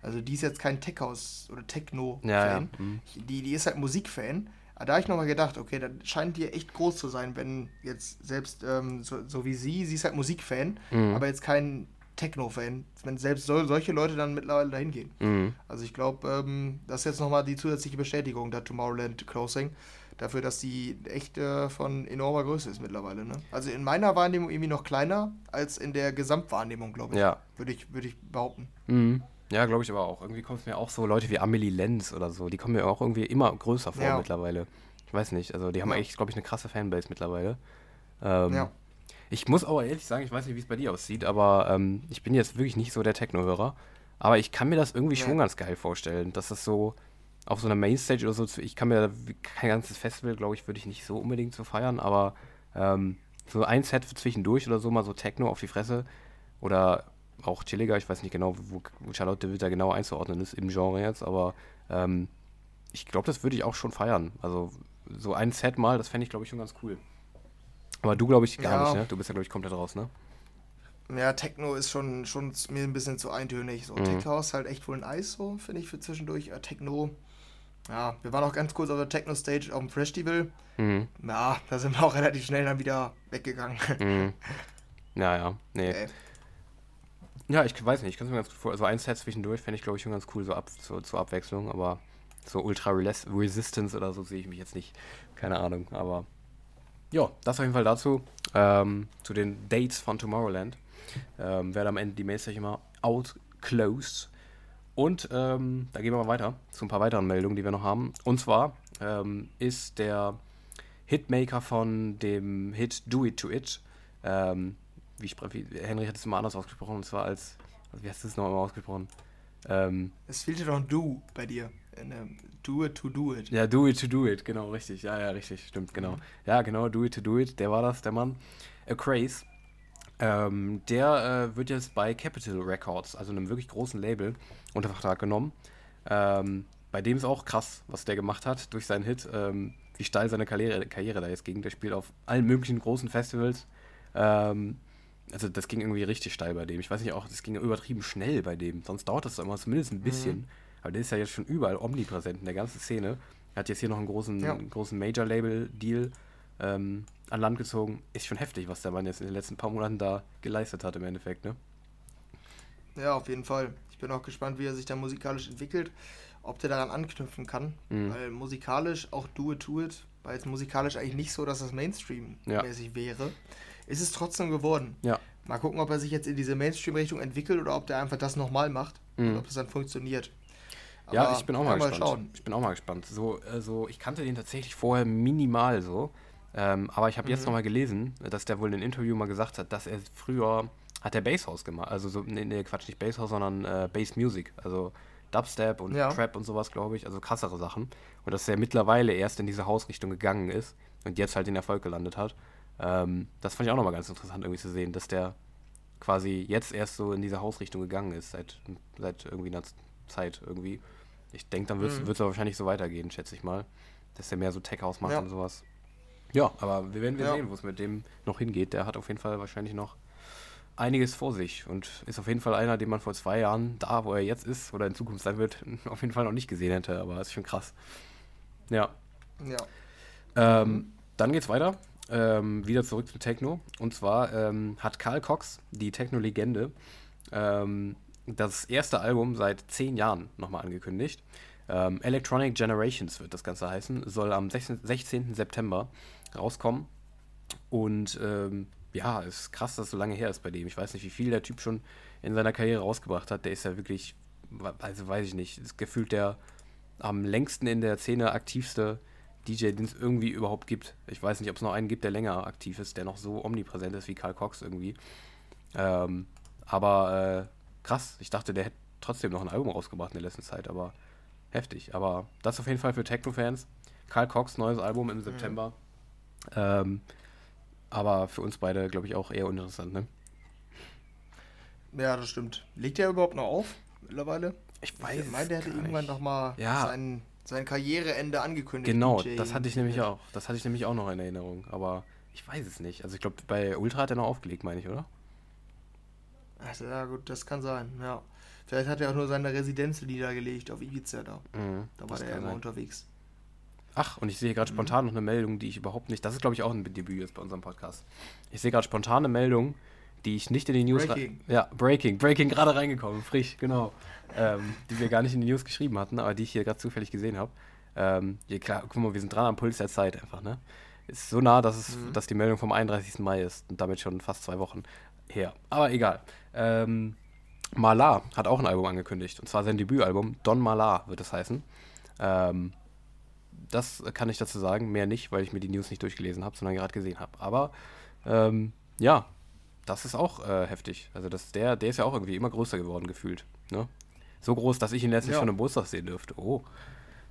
Also die ist jetzt kein Tech House oder Techno-Fan. Ja, ja. Mhm. Die, die ist halt Musikfan. Aber da habe ich nochmal gedacht, okay, dann scheint die echt groß zu sein, wenn jetzt selbst ähm, so, so, wie sie, sie ist halt Musikfan, mhm. aber jetzt kein Techno-Fan, wenn selbst so, solche Leute dann mittlerweile dahin gehen. Mhm. Also ich glaube, ähm, das ist jetzt nochmal die zusätzliche Bestätigung der Tomorrowland Closing, dafür, dass die echt äh, von enormer Größe ist mittlerweile. Ne? Also in meiner Wahrnehmung irgendwie noch kleiner als in der Gesamtwahrnehmung, glaube ich. Ja. Würde ich, würd ich behaupten. Mhm. Ja, glaube ich aber auch. Irgendwie kommt es mir auch so Leute wie Amelie Lenz oder so, die kommen mir auch irgendwie immer größer vor ja. mittlerweile. Ich weiß nicht, also die haben ja. echt, glaube ich, eine krasse Fanbase mittlerweile. Ähm, ja. Ich muss aber ehrlich sagen, ich weiß nicht, wie es bei dir aussieht, aber ähm, ich bin jetzt wirklich nicht so der Techno-Hörer. Aber ich kann mir das irgendwie ja. schon ganz geil vorstellen, dass das so auf so einer Mainstage oder so, ich kann mir kein ganzes Festival, glaube ich, würde ich nicht so unbedingt so feiern, aber ähm, so ein Set zwischendurch oder so, mal so Techno auf die Fresse oder auch chilliger, ich weiß nicht genau, wo, Charlotte de Witt da genau einzuordnen ist im Genre jetzt, aber ähm, ich glaube, das würde ich auch schon feiern. Also so ein Set mal, das fände ich, glaube ich, schon ganz cool. Aber du, glaube ich, gar ja. nicht, ne? Du bist ja, glaube ich, komplett raus, ne? Ja, Techno ist schon, schon mir ein bisschen zu eintönig. So, mhm. Techno ist halt echt wohl ein Eis, so, finde ich, für zwischendurch. Ja, Techno, ja, wir waren auch ganz kurz auf der Techno-Stage auf dem Festival. Mhm. Ja, da sind wir auch relativ schnell dann wieder weggegangen. Mhm. Ja, ja, nee. Okay. Ja, ich weiß nicht, ich kann es mir ganz gut vorstellen. Also ein Set zwischendurch fände ich, glaube ich, schon ganz cool, so ab, so, zur Abwechslung, aber so Ultra Resistance oder so sehe ich mich jetzt nicht. Keine Ahnung, aber ja, das auf jeden Fall dazu. Ähm, zu den Dates von Tomorrowland. Ähm, werde am Ende die Mailstage immer outclosed. Und ähm, da gehen wir mal weiter zu ein paar weiteren Meldungen, die wir noch haben. Und zwar ähm, ist der Hitmaker von dem Hit Do It To It, ähm, wie, wie Henry hat es immer anders ausgesprochen, und zwar als, also wie hast du es nochmal ausgesprochen? Ähm, es fehlte doch ein Do bei dir. Do it to do it. Ja, do it to do it, genau, richtig. Ja, ja, richtig, stimmt, genau. Mhm. Ja, genau, do it to do it, der war das, der Mann. A Craze. Ähm, der äh, wird jetzt bei Capital Records, also einem wirklich großen Label, unter Vertrag genommen. Ähm, bei dem ist auch krass, was der gemacht hat durch seinen Hit, ähm, wie steil seine Karriere, Karriere da jetzt ging. Der spielt auf allen möglichen großen Festivals. Ähm, also das ging irgendwie richtig steil bei dem. Ich weiß nicht auch, das ging übertrieben schnell bei dem. Sonst dauert das immer zumindest ein bisschen. Mhm. Aber der ist ja jetzt schon überall omnipräsent in der ganzen Szene. Er hat jetzt hier noch einen großen, ja. großen Major-Label-Deal ähm, an Land gezogen. Ist schon heftig, was der Mann jetzt in den letzten paar Monaten da geleistet hat im Endeffekt, ne? Ja, auf jeden Fall. Ich bin auch gespannt, wie er sich da musikalisch entwickelt, ob der daran anknüpfen kann. Mhm. Weil musikalisch, auch Do It To It, war jetzt musikalisch eigentlich nicht so, dass das Mainstream-mäßig ja. wäre. Ist es trotzdem geworden. Ja. Mal gucken, ob er sich jetzt in diese Mainstream-Richtung entwickelt oder ob der einfach das nochmal macht mhm. und ob es dann funktioniert. Aber ja, ich bin auch mal gespannt. Mal ich bin auch mal gespannt. So, also ich kannte den tatsächlich vorher minimal so. Ähm, aber ich habe mhm. jetzt nochmal gelesen, dass der wohl in einem Interview mal gesagt hat, dass er früher hat der Basshouse gemacht. Also so, nee, nee Quatsch, nicht Basshouse, sondern äh, Bass Music. Also Dubstep und ja. Trap und sowas, glaube ich. Also krassere Sachen. Und dass er mittlerweile erst in diese Hausrichtung gegangen ist und jetzt halt den Erfolg gelandet hat. Ähm, das fand ich auch nochmal ganz interessant irgendwie zu sehen, dass der quasi jetzt erst so in diese Hausrichtung gegangen ist, seit, seit irgendwie einer Zeit irgendwie. Ich denke, dann wird es mhm. wahrscheinlich so weitergehen, schätze ich mal. Dass der mehr so Tech-House macht ja. und sowas. Ja, aber wir werden wir ja. sehen, wo es mit dem noch hingeht. Der hat auf jeden Fall wahrscheinlich noch einiges vor sich und ist auf jeden Fall einer, den man vor zwei Jahren da, wo er jetzt ist oder in Zukunft sein wird, auf jeden Fall noch nicht gesehen hätte. Aber das ist schon krass. Ja. Ja. Ähm. Dann geht's weiter. Ähm, wieder zurück zu Techno. Und zwar ähm, hat Karl Cox, die Techno-Legende, ähm, das erste Album seit zehn Jahren nochmal angekündigt. Ähm, Electronic Generations wird das Ganze heißen. Soll am 16, 16. September rauskommen. Und ähm, ja, ist krass, dass es so lange her ist bei dem. Ich weiß nicht, wie viel der Typ schon in seiner Karriere rausgebracht hat. Der ist ja wirklich, also weiß ich nicht, ist gefühlt der am längsten in der Szene aktivste DJ, den es irgendwie überhaupt gibt. Ich weiß nicht, ob es noch einen gibt, der länger aktiv ist, der noch so omnipräsent ist wie Karl Cox irgendwie. Ähm, aber äh, krass. Ich dachte, der hätte trotzdem noch ein Album rausgebracht in der letzten Zeit, aber heftig. Aber das auf jeden Fall für Techno-Fans. Karl Cox, neues Album im September. Mhm. Ähm, aber für uns beide, glaube ich, auch eher uninteressant, ne? Ja, das stimmt. Legt er überhaupt noch auf mittlerweile? Ich weiß. Ich meine, der hätte irgendwann noch mal ja. sein, sein Karriereende angekündigt. Genau, DJ das hatte ich nämlich auch. Das hatte ich nämlich auch noch in Erinnerung. Aber ich weiß es nicht. Also ich glaube, bei Ultra hat er noch aufgelegt, meine ich, oder? Also, ja, gut, das kann sein, ja. Vielleicht hat er auch nur seine Residenz niedergelegt auf Ibiza da. Mhm, da war er ja immer sein. unterwegs. Ach, und ich sehe gerade mhm. spontan noch eine Meldung, die ich überhaupt nicht. Das ist, glaube ich, auch ein Debüt jetzt bei unserem Podcast. Ich sehe gerade spontan eine Meldung, die ich nicht in die News. Breaking. Ja, Breaking. Breaking gerade reingekommen, frisch, genau. Ähm, die wir gar nicht in die News geschrieben hatten, aber die ich hier gerade zufällig gesehen habe. Ähm, ja, klar, guck mal, wir sind dran am Puls der Zeit einfach, ne? Ist so nah, dass, es, mhm. dass die Meldung vom 31. Mai ist und damit schon fast zwei Wochen her. Aber egal. Ähm, Malar hat auch ein Album angekündigt. Und zwar sein Debütalbum. Don Malar wird es heißen. Ähm, das kann ich dazu sagen. Mehr nicht, weil ich mir die News nicht durchgelesen habe, sondern gerade gesehen habe. Aber ähm, ja, das ist auch äh, heftig. Also das, der, der ist ja auch irgendwie immer größer geworden gefühlt. Ne? So groß, dass ich ihn letztlich ja. schon im Geburtstag sehen dürfte. Oh.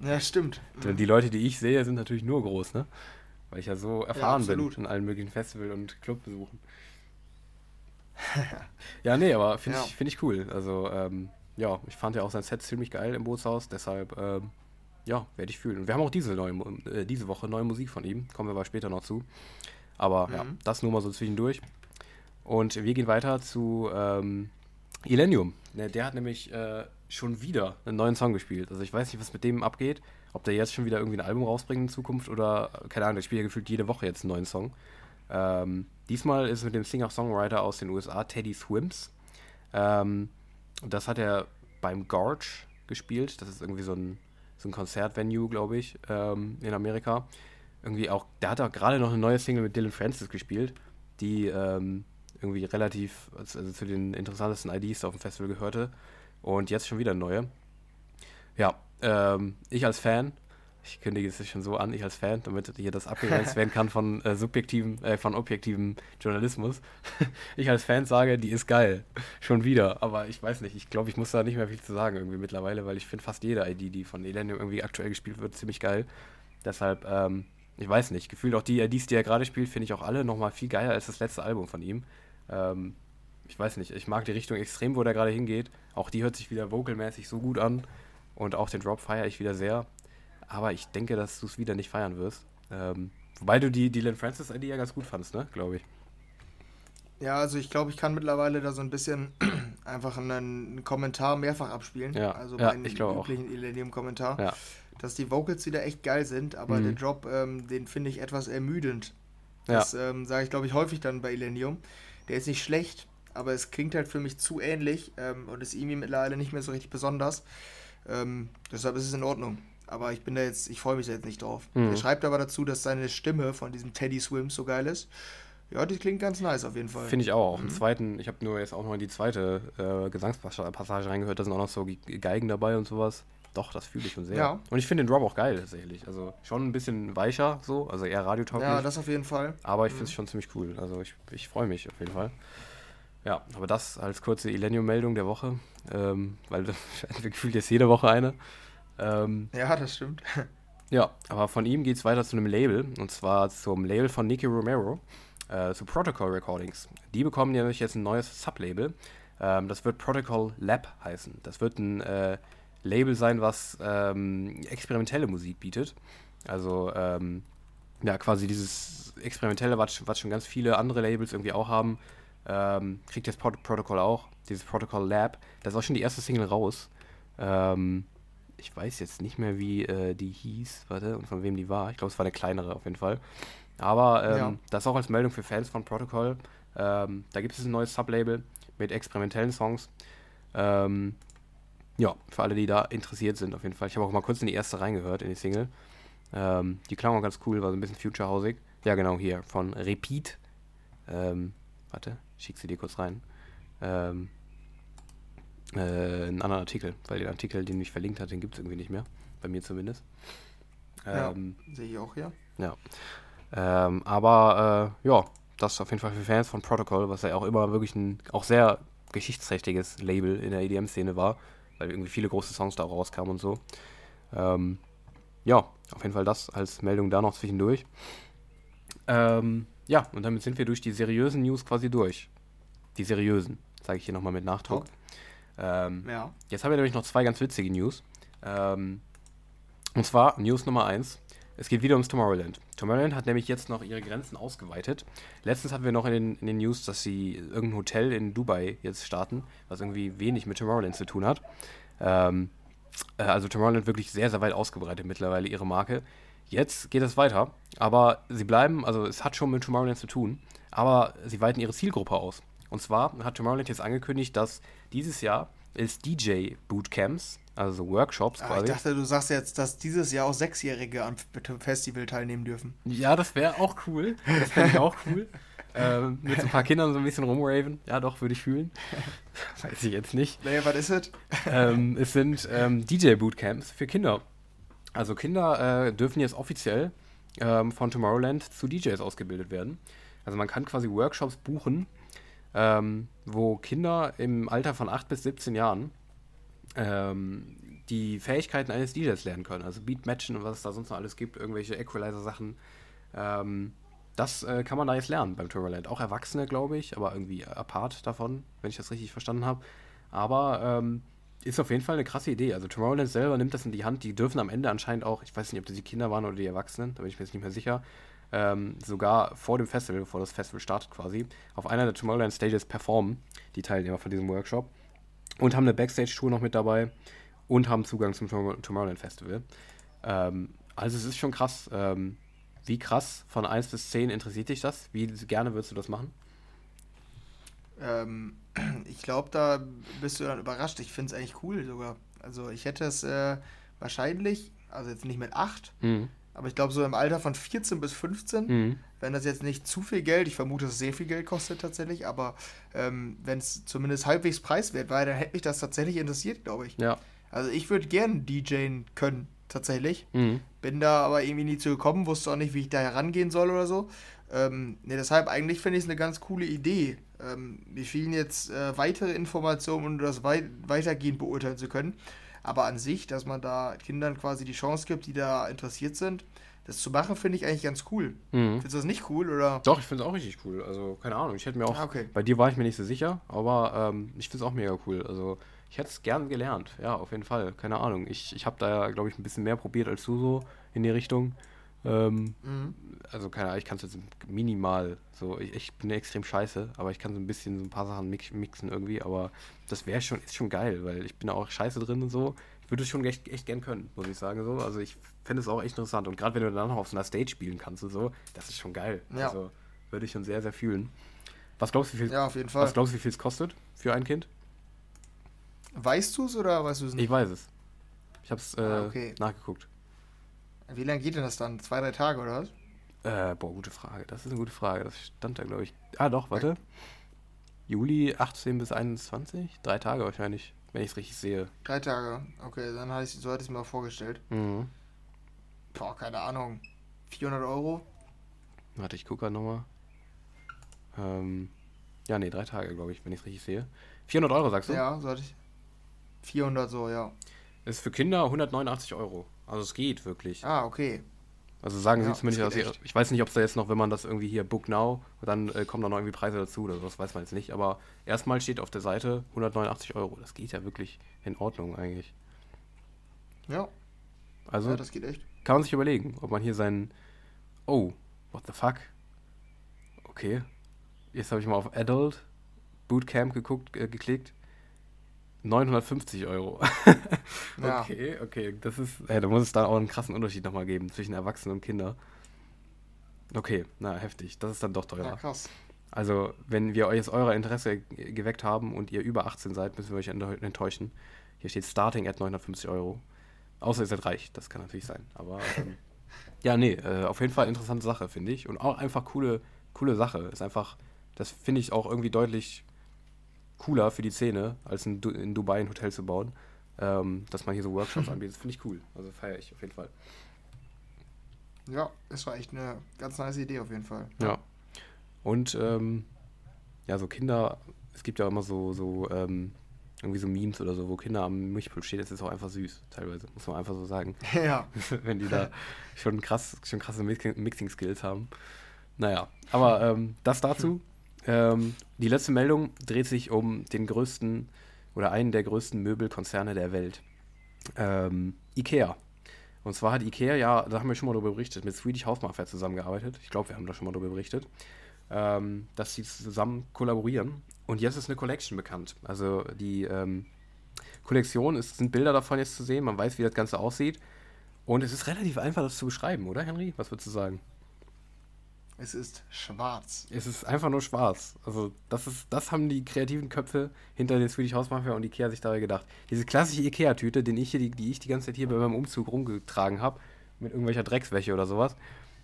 Ja, stimmt. Die Leute, die ich sehe, sind natürlich nur groß, ne? Weil ich ja so erfahren ja, bin in allen möglichen Festival- und Clubbesuchen. ja, nee, aber finde ja. ich, find ich cool. Also, ähm, ja, ich fand ja auch sein Set ziemlich geil im Bootshaus, deshalb, ähm, ja, werde ich fühlen. Und wir haben auch diese, neue, äh, diese Woche neue Musik von ihm, kommen wir aber später noch zu. Aber mhm. ja, das nur mal so zwischendurch. Und wir gehen weiter zu ähm, Illenium. Der, der hat nämlich äh, schon wieder einen neuen Song gespielt. Also ich weiß nicht, was mit dem abgeht. Ob der jetzt schon wieder irgendwie ein Album rausbringt in Zukunft oder, keine Ahnung, der spielt ja gefühlt jede Woche jetzt einen neuen Song. Ähm, diesmal ist es mit dem Singer-Songwriter aus den USA, Teddy Swims. Ähm, das hat er beim Gorge gespielt. Das ist irgendwie so ein, so ein Konzertvenue, glaube ich, ähm, in Amerika. Irgendwie auch, der hat auch gerade noch eine neue Single mit Dylan Francis gespielt, die ähm, irgendwie relativ also zu den interessantesten IDs auf dem Festival gehörte. Und jetzt schon wieder neue. Ja, ähm, ich als Fan, ich kündige es schon so an, ich als Fan, damit hier das abgegrenzt werden kann von äh, subjektivem, äh, von objektivem Journalismus. ich als Fan sage, die ist geil. Schon wieder. Aber ich weiß nicht, ich glaube, ich muss da nicht mehr viel zu sagen irgendwie mittlerweile, weil ich finde fast jede ID, die von Elenium irgendwie aktuell gespielt wird, ziemlich geil. Deshalb, ähm, ich weiß nicht, gefühlt auch die IDs, die er gerade spielt, finde ich auch alle nochmal viel geiler als das letzte Album von ihm. Ähm, ich weiß nicht, ich mag die Richtung extrem, wo der gerade hingeht. Auch die hört sich wieder vocalmäßig so gut an. Und auch den Drop feiere ich wieder sehr. Aber ich denke, dass du es wieder nicht feiern wirst. Ähm, wobei du die Dylan Francis ID ja ganz gut fandest, ne? Glaube ich. Ja, also ich glaube, ich kann mittlerweile da so ein bisschen einfach einen Kommentar mehrfach abspielen. Ja, also ja, meinen üblichen Illenium-Kommentar. Ja. Dass die Vocals wieder echt geil sind, aber mhm. der Drop, ähm, den finde ich etwas ermüdend. Das ja. ähm, sage ich, glaube ich, häufig dann bei Illenium. Der ist nicht schlecht, aber es klingt halt für mich zu ähnlich ähm, und ist irgendwie mittlerweile nicht mehr so richtig besonders. Ähm, deshalb ist es in Ordnung. Aber ich bin da jetzt, ich freue mich da jetzt nicht drauf. Mhm. Er schreibt aber dazu, dass seine Stimme von diesem Teddy Swims so geil ist. Ja, die klingt ganz nice auf jeden Fall. Finde ich auch. Mhm. Im zweiten, ich habe nur jetzt auch noch in die zweite äh, Gesangspassage reingehört, da sind auch noch so Geigen dabei und sowas. Doch, das fühle ich schon sehr. Ja. Und ich finde den Drop auch geil tatsächlich. Also schon ein bisschen weicher so, also eher radiotauglich. Ja, das auf jeden Fall. Aber ich finde es mhm. schon ziemlich cool. Also ich, ich freue mich auf jeden Fall. Ja, aber das als kurze Illenium-Meldung der Woche, ähm, weil wir gefühlt jetzt jede Woche eine. Ähm, ja, das stimmt. Ja, aber von ihm geht es weiter zu einem Label, und zwar zum Label von Nicky Romero, äh, zu Protocol Recordings. Die bekommen nämlich jetzt ein neues Sublabel. Ähm, das wird Protocol Lab heißen. Das wird ein äh, Label sein, was ähm, experimentelle Musik bietet. Also, ähm, ja, quasi dieses Experimentelle, was, was schon ganz viele andere Labels irgendwie auch haben ähm, kriegt jetzt Prot Protocol auch, dieses Protocol Lab. Da ist auch schon die erste Single raus. Ähm, ich weiß jetzt nicht mehr, wie äh, die hieß, warte, und von wem die war. Ich glaube, es war eine kleinere auf jeden Fall. Aber ähm, ja. das auch als Meldung für Fans von Protocol. Ähm, da gibt es ein neues Sublabel mit experimentellen Songs. Ähm, ja, für alle, die da interessiert sind, auf jeden Fall. Ich habe auch mal kurz in die erste reingehört, in die Single. Ähm, die klang auch ganz cool, war so ein bisschen future-hausig. Ja, genau, hier, von Repeat. Ähm, warte, schick sie dir kurz rein. Ähm, äh, einen anderen Artikel, weil den Artikel, den ich verlinkt hat, den gibt es irgendwie nicht mehr. Bei mir zumindest. Ähm, ja, sehe ich auch hier. Ja. Ähm, aber äh, ja, das ist auf jeden Fall für Fans von Protocol, was ja auch immer wirklich ein auch sehr geschichtsträchtiges Label in der EDM-Szene war, weil irgendwie viele große Songs da rauskamen und so. Ähm, ja, auf jeden Fall das als Meldung da noch zwischendurch. Ähm, ja, und damit sind wir durch die seriösen News quasi durch. Die seriösen, sage ich hier nochmal mit Nachdruck. Ähm, ja. Jetzt haben wir nämlich noch zwei ganz witzige News. Ähm, und zwar News Nummer 1. Es geht wieder ums Tomorrowland. Tomorrowland hat nämlich jetzt noch ihre Grenzen ausgeweitet. Letztens hatten wir noch in den, in den News, dass sie irgendein Hotel in Dubai jetzt starten, was irgendwie wenig mit Tomorrowland zu tun hat. Ähm, äh, also Tomorrowland wirklich sehr, sehr weit ausgebreitet mittlerweile ihre Marke. Jetzt geht es weiter, aber sie bleiben, also es hat schon mit Tomorrowland zu tun, aber sie weiten ihre Zielgruppe aus. Und zwar hat Tomorrowland jetzt angekündigt, dass dieses Jahr es DJ-Bootcamps, also Workshops ah, quasi. Ich dachte, du sagst jetzt, dass dieses Jahr auch Sechsjährige am Festival teilnehmen dürfen. Ja, das wäre auch cool. Das fände ich auch cool. ähm, mit so ein paar Kindern so ein bisschen rumraven. Ja, doch, würde ich fühlen. Weiß ich jetzt nicht. Naja, was ist es? ähm, es sind ähm, DJ-Bootcamps für Kinder. Also Kinder äh, dürfen jetzt offiziell ähm, von Tomorrowland zu DJs ausgebildet werden. Also man kann quasi Workshops buchen, ähm, wo Kinder im Alter von 8 bis 17 Jahren ähm, die Fähigkeiten eines DJs lernen können. Also Beatmatchen und was es da sonst noch alles gibt, irgendwelche Equalizer-Sachen. Ähm, das äh, kann man da jetzt lernen beim Tomorrowland. Auch Erwachsene, glaube ich, aber irgendwie apart davon, wenn ich das richtig verstanden habe. Aber ähm, ist auf jeden Fall eine krasse Idee. Also Tomorrowland selber nimmt das in die Hand. Die dürfen am Ende anscheinend auch, ich weiß nicht, ob das die Kinder waren oder die Erwachsenen, da bin ich mir jetzt nicht mehr sicher, ähm, sogar vor dem Festival, bevor das Festival startet quasi, auf einer der Tomorrowland Stages performen, die Teilnehmer von diesem Workshop. Und haben eine Backstage-Tour noch mit dabei und haben Zugang zum Tomorrowland Festival. Ähm, also es ist schon krass. Ähm, wie krass von 1 bis 10 interessiert dich das? Wie gerne würdest du das machen? Ähm, ich glaube, da bist du dann überrascht. Ich finde es eigentlich cool sogar. Also ich hätte es äh, wahrscheinlich, also jetzt nicht mit 8, mhm. aber ich glaube so im Alter von 14 bis 15, mhm. wenn das jetzt nicht zu viel Geld, ich vermute, dass es sehr viel Geld kostet tatsächlich, aber ähm, wenn es zumindest halbwegs preiswert war, dann hätte mich das tatsächlich interessiert, glaube ich. Ja. Also ich würde gerne DJen können, tatsächlich. Mhm. Bin da aber irgendwie nie zu gekommen, wusste auch nicht, wie ich da herangehen soll oder so. Ähm, ne, deshalb eigentlich finde ich es eine ganz coole Idee. Ähm, mir fehlen jetzt äh, weitere Informationen, um das wei weitergehend beurteilen zu können. Aber an sich, dass man da Kindern quasi die Chance gibt, die da interessiert sind, das zu machen, finde ich eigentlich ganz cool. Mhm. Findest du das nicht cool, oder? Doch, ich finde es auch richtig cool. Also, keine Ahnung, ich hätte mir auch. Ah, okay. Bei dir war ich mir nicht so sicher, aber ähm, ich finde es auch mega cool. Also, ich hätte es gern gelernt, ja, auf jeden Fall. Keine Ahnung. Ich, ich habe da ja, glaube ich, ein bisschen mehr probiert als du so in die Richtung. Ähm, mhm. Also, keine Ahnung, ich kann es jetzt minimal so. Ich, ich, bin extrem scheiße, aber ich kann so ein bisschen so ein paar Sachen mix, mixen irgendwie. Aber das wäre schon, ist schon geil, weil ich bin da auch scheiße drin und so. Ich würde es schon echt, echt gern können, muss ich sagen. So. Also, ich fände es auch echt interessant. Und gerade wenn du dann noch auf so einer Stage spielen kannst und so, das ist schon geil. Ja. Also, würde ich schon sehr, sehr fühlen. Was glaubst du, wie viel, ja, auf jeden Fall. Was glaubst du, wie viel es kostet für ein Kind? Weißt du es oder weißt du es nicht? Ich weiß es. Ich habe es äh, ah, okay. nachgeguckt. Wie lange geht denn das dann? Zwei, drei Tage oder was? Äh, boah, gute Frage. Das ist eine gute Frage. Das stand da, glaube ich. Ah, doch, warte. Juli 18 bis 21? Drei Tage wahrscheinlich, wenn ich es richtig sehe. Drei Tage, okay, dann hatte ich, so hatte ich es mir mal vorgestellt. Mhm. Boah, keine Ahnung. 400 Euro? Warte, ich gucke gerade nochmal. Ähm, ja, nee, drei Tage, glaube ich, wenn ich es richtig sehe. 400 Euro, sagst du? Ja, so hatte ich. 400 so, ja. Ist für Kinder 189 Euro. Also es geht wirklich. Ah, okay. Also sagen ja, sie zumindest, dass ich, ich weiß nicht, ob es da jetzt noch, wenn man das irgendwie hier Book Now, dann äh, kommen da noch irgendwie Preise dazu oder sowas, weiß man jetzt nicht. Aber erstmal steht auf der Seite 189 Euro. Das geht ja wirklich in Ordnung eigentlich. Ja. Also, ja, das geht echt. Kann man sich überlegen, ob man hier seinen. Oh, what the fuck? Okay. Jetzt habe ich mal auf Adult Bootcamp geguckt, äh, geklickt. 950 Euro. ja. Okay, okay. Das ist. Hey, da muss es da auch einen krassen Unterschied nochmal geben zwischen Erwachsenen und Kindern. Okay, na, heftig. Das ist dann doch teurer. Ja, krass. Also, wenn wir euch jetzt euer Interesse geweckt haben und ihr über 18 seid, müssen wir euch enttäuschen. Hier steht Starting at 950 Euro. Außer ihr seid reich, das kann natürlich sein. Aber ähm, ja, nee, äh, auf jeden Fall interessante Sache, finde ich. Und auch einfach coole, coole Sache. Ist einfach, das finde ich auch irgendwie deutlich cooler für die Szene, als in, du in Dubai ein Hotel zu bauen. Ähm, dass man hier so Workshops anbietet, finde ich cool. Also feiere ich auf jeden Fall. Ja, es war echt eine ganz nice Idee auf jeden Fall. Ja. Und ähm, ja, so Kinder, es gibt ja immer so, so ähm, irgendwie so Memes oder so, wo Kinder am Milchpult stehen, das ist auch einfach süß, teilweise, muss man einfach so sagen. Ja. Wenn die da schon krass, schon krasse Mixing-Skills haben. Naja, aber ähm, das dazu. Ähm, die letzte Meldung dreht sich um den größten oder einen der größten Möbelkonzerne der Welt. Ähm, Ikea. Und zwar hat Ikea, ja, da haben wir schon mal darüber berichtet, mit Swedish House Mafia zusammengearbeitet. Ich glaube, wir haben da schon mal darüber berichtet, ähm, dass sie zusammen kollaborieren. Und jetzt ist eine Collection bekannt. Also die ähm, Kollektion, es sind Bilder davon jetzt zu sehen, man weiß, wie das Ganze aussieht. Und es ist relativ einfach, das zu beschreiben, oder Henry? Was würdest du sagen? Es ist schwarz. Es ist einfach nur schwarz. Also, das ist, das haben die kreativen Köpfe hinter den Swedish House Mafia und Ikea sich dabei gedacht. Diese klassische Ikea-Tüte, die ich, die, die ich die ganze Zeit hier bei meinem Umzug rumgetragen habe, mit irgendwelcher Dreckswäsche oder sowas.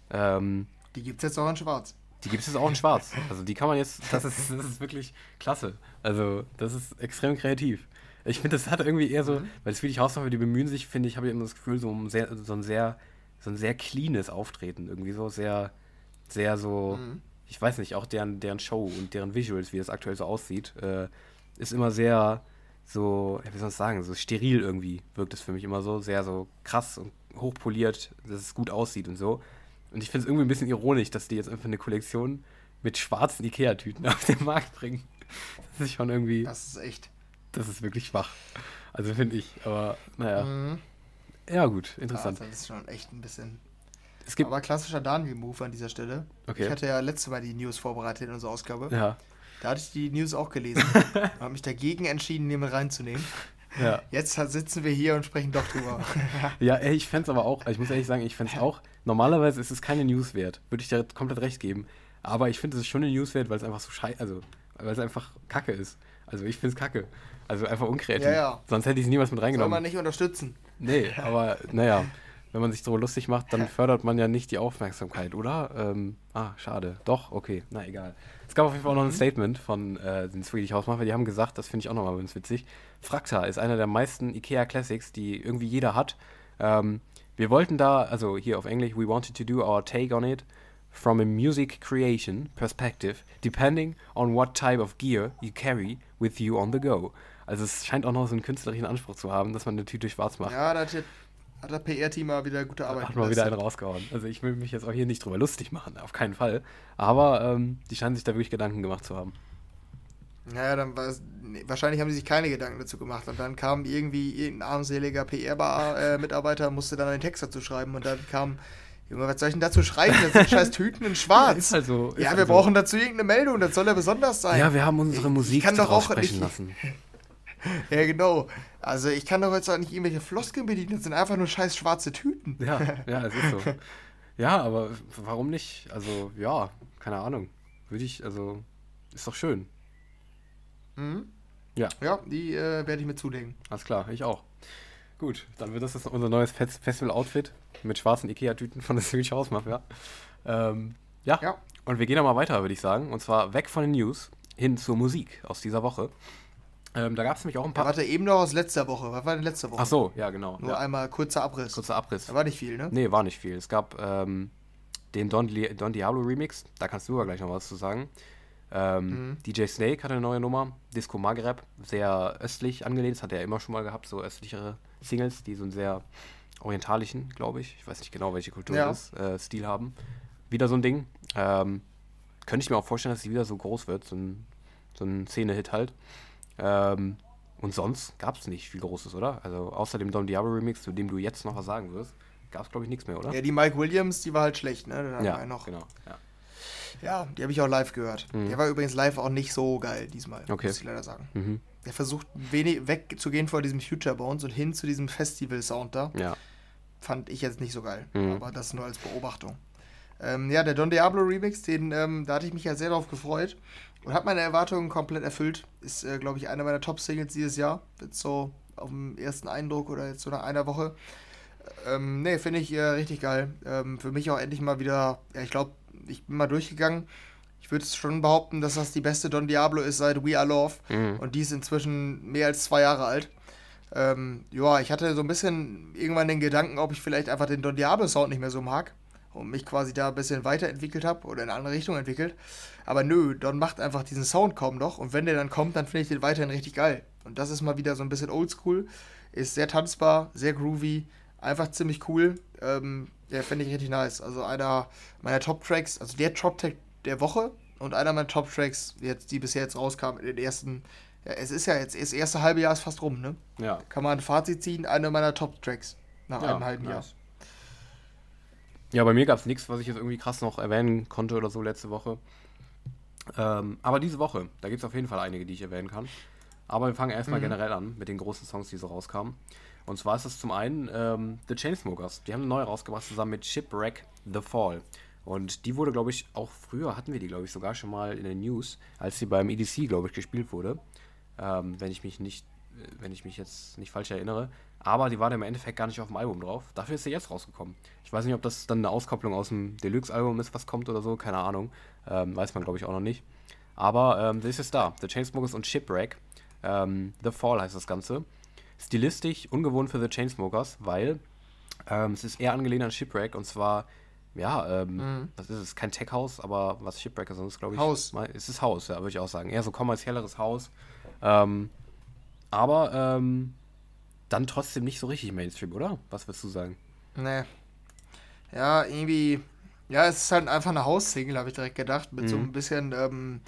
Ähm, die gibt es jetzt auch in schwarz. Die gibt es jetzt auch in schwarz. Also, die kann man jetzt, das ist, das ist wirklich klasse. Also, das ist extrem kreativ. Ich finde, das hat irgendwie eher so, mhm. weil Swedish House Mafia, die bemühen sich, finde ich, habe ich immer das Gefühl, so, um sehr, so ein sehr, so ein sehr cleanes Auftreten. Irgendwie so sehr sehr so, mhm. ich weiß nicht, auch deren, deren Show und deren Visuals, wie das aktuell so aussieht, äh, ist immer sehr so, wie soll ich sagen, so steril irgendwie wirkt es für mich immer so, sehr so krass und hochpoliert, dass es gut aussieht und so. Und ich finde es irgendwie ein bisschen ironisch, dass die jetzt einfach eine Kollektion mit schwarzen Ikea-Tüten auf den Markt bringen. Das ist schon irgendwie. Das ist echt. Das ist wirklich schwach. Also finde ich, aber naja. Mhm. Ja, gut, interessant. Ja, das ist schon echt ein bisschen. Es gibt aber klassischer Daniel-Move an dieser Stelle. Okay. Ich hatte ja letzte Mal die News vorbereitet in unserer Ausgabe. Ja. Da hatte ich die News auch gelesen und habe mich dagegen entschieden, die mit reinzunehmen. Ja. Jetzt sitzen wir hier und sprechen doch drüber. ja, ey, ich fände es aber auch, ich muss ehrlich sagen, ich fände es auch, normalerweise ist es keine News wert, würde ich dir komplett recht geben. Aber ich finde es ist schon eine News wert, weil es einfach so scheiße, also, weil es einfach kacke ist. Also ich finde es kacke. Also einfach unkreativ. Ja, ja. Sonst hätte ich es niemals mit reingenommen. Soll man nicht unterstützen. Nee, aber naja, wenn man sich so lustig macht, dann fördert man ja nicht die Aufmerksamkeit, oder? Ähm, ah, schade. Doch, okay, na egal. Es gab auf jeden Fall auch noch ein mhm. Statement von äh, den Swedish Hausmacher, die haben gesagt, das finde ich auch nochmal ganz witzig, Frakta ist einer der meisten IKEA Classics, die irgendwie jeder hat. Ähm, wir wollten da, also hier auf Englisch, we wanted to do our take on it from a music creation perspective, depending on what type of gear you carry with you on the go. Also es scheint auch noch so einen künstlerischen Anspruch zu haben, dass man eine Tüte schwarz macht. Ja, das hat der PR-Team mal wieder gute Arbeit gemacht. Mal wieder einen rausgehauen. Also ich will mich jetzt auch hier nicht drüber lustig machen, auf keinen Fall. Aber ähm, die scheinen sich da wirklich Gedanken gemacht zu haben. Naja, dann war es, nee, wahrscheinlich haben sie sich keine Gedanken dazu gemacht. Und dann kam irgendwie irgendein armseliger PR-Mitarbeiter, musste dann einen Text dazu schreiben und dann kam Junge, was soll ich denn dazu schreiben? Das sind scheiß Tüten in schwarz. Halt so, ist ja, wir halt brauchen dazu irgendeine Meldung, das soll ja besonders sein. Ja, wir haben unsere Musik ich kann doch auch sprechen nicht, lassen. ja, genau. Also ich kann doch jetzt auch nicht irgendwelche Floskeln bedienen, das sind einfach nur scheiß schwarze Tüten. Ja, ja, es ist so. Ja, aber warum nicht? Also, ja, keine Ahnung. Würde ich, also, ist doch schön. Mhm. Ja. Ja, die äh, werde ich mir zulegen. Alles klar, ich auch. Gut, dann wird das unser neues Festival-Outfit mit schwarzen Ikea-Tüten von der Swedish House Mafia. Ähm, ja. ja. Und wir gehen mal weiter, würde ich sagen. Und zwar weg von den News hin zur Musik aus dieser Woche. Ähm, da gab es nämlich auch ein paar. Ja, warte, eben noch aus letzter Woche. Was war denn letzte Woche? Ach so, ja, genau. Nur ja. einmal kurzer Abriss. Kurzer Abriss. Da war nicht viel, ne? Nee, war nicht viel. Es gab ähm, den Don, Don, Diablo Remix. Da kannst du aber gleich noch was zu sagen. Ähm, mhm. DJ Snake hatte eine neue Nummer. Disco Maghreb. Sehr östlich angelehnt. Das hat er ja immer schon mal gehabt. So östlichere Singles, die so einen sehr orientalischen, glaube ich. Ich weiß nicht genau, welche Kultur ja. das äh, Stil haben. Wieder so ein Ding. Ähm, könnte ich mir auch vorstellen, dass sie wieder so groß wird. So ein, so ein Szene-Hit halt. Ähm, und sonst gab es nicht viel Großes, oder? Also außer dem Don Diablo Remix, zu dem du jetzt noch was sagen wirst, gab es, glaube ich, nichts mehr, oder? Ja, die Mike Williams, die war halt schlecht, ne? ja, noch. genau. Ja, ja die habe ich auch live gehört. Mhm. Der war übrigens live auch nicht so geil diesmal, okay. muss ich leider sagen. Mhm. Der versucht wenig wegzugehen vor diesem Future Bones und hin zu diesem Festival-Sound da. Ja. Fand ich jetzt nicht so geil, mhm. aber das nur als Beobachtung. Ähm, ja, der Don Diablo Remix, den, ähm, da hatte ich mich ja sehr darauf gefreut. Und hat meine Erwartungen komplett erfüllt. Ist, äh, glaube ich, einer meiner Top-Singles dieses Jahr. Jetzt so auf dem ersten Eindruck oder jetzt so nach einer Woche. Ähm, ne, finde ich äh, richtig geil. Ähm, für mich auch endlich mal wieder, ja, ich glaube, ich bin mal durchgegangen. Ich würde schon behaupten, dass das die beste Don Diablo ist seit We Are Love. Mhm. Und die ist inzwischen mehr als zwei Jahre alt. Ähm, ja, ich hatte so ein bisschen irgendwann den Gedanken, ob ich vielleicht einfach den Don Diablo Sound nicht mehr so mag und mich quasi da ein bisschen weiterentwickelt habe oder in eine andere Richtung entwickelt. Aber nö, Don macht einfach diesen Sound kaum noch und wenn der dann kommt, dann finde ich den weiterhin richtig geil. Und das ist mal wieder so ein bisschen oldschool, ist sehr tanzbar, sehr groovy, einfach ziemlich cool. Ähm, ja, finde ich richtig nice. Also einer meiner Top-Tracks, also der Top-Track der Woche und einer meiner Top-Tracks, die bisher jetzt rauskamen in den ersten ja, es ist ja jetzt, das erste halbe Jahr ist fast rum, ne? Ja. Kann man ein Fazit ziehen, einer meiner Top-Tracks nach ja, einem halben nice. Jahr. Ja, bei mir gab es nichts, was ich jetzt irgendwie krass noch erwähnen konnte oder so letzte Woche. Ähm, aber diese Woche, da gibt es auf jeden Fall einige, die ich erwähnen kann. Aber wir fangen erstmal mhm. generell an mit den großen Songs, die so rauskamen. Und zwar ist das zum einen ähm, The Chainsmokers. Die haben eine neue rausgebracht zusammen mit Shipwreck The Fall. Und die wurde, glaube ich, auch früher hatten wir die, glaube ich, sogar schon mal in den News, als sie beim EDC, glaube ich, gespielt wurde. Ähm, wenn ich mich nicht, wenn ich mich jetzt nicht falsch erinnere. Aber die war im Endeffekt gar nicht auf dem Album drauf. Dafür ist sie jetzt rausgekommen. Ich weiß nicht, ob das dann eine Auskopplung aus dem Deluxe-Album ist, was kommt oder so, keine Ahnung. Ähm, weiß man, glaube ich, auch noch nicht. Aber ähm, sie ist jetzt da. The Chainsmokers und Shipwreck. Ähm, The Fall heißt das Ganze. Stilistisch ungewohnt für The Chainsmokers, weil ähm, es ist eher angelehnt an Shipwreck und zwar ja, ähm, mhm. was ist es? Kein Tech-Haus, aber was Shipbreaker sonst, glaube ich. Haus. Mal, ist es Haus, ja, würde ich auch sagen. Eher so kommerzielleres Haus. Ähm, aber ähm, dann trotzdem nicht so richtig Mainstream, oder? Was würdest du sagen? Nee. Ja, irgendwie. Ja, es ist halt einfach eine Haussingle, habe ich direkt gedacht. Mit mhm. so ein bisschen, ähm,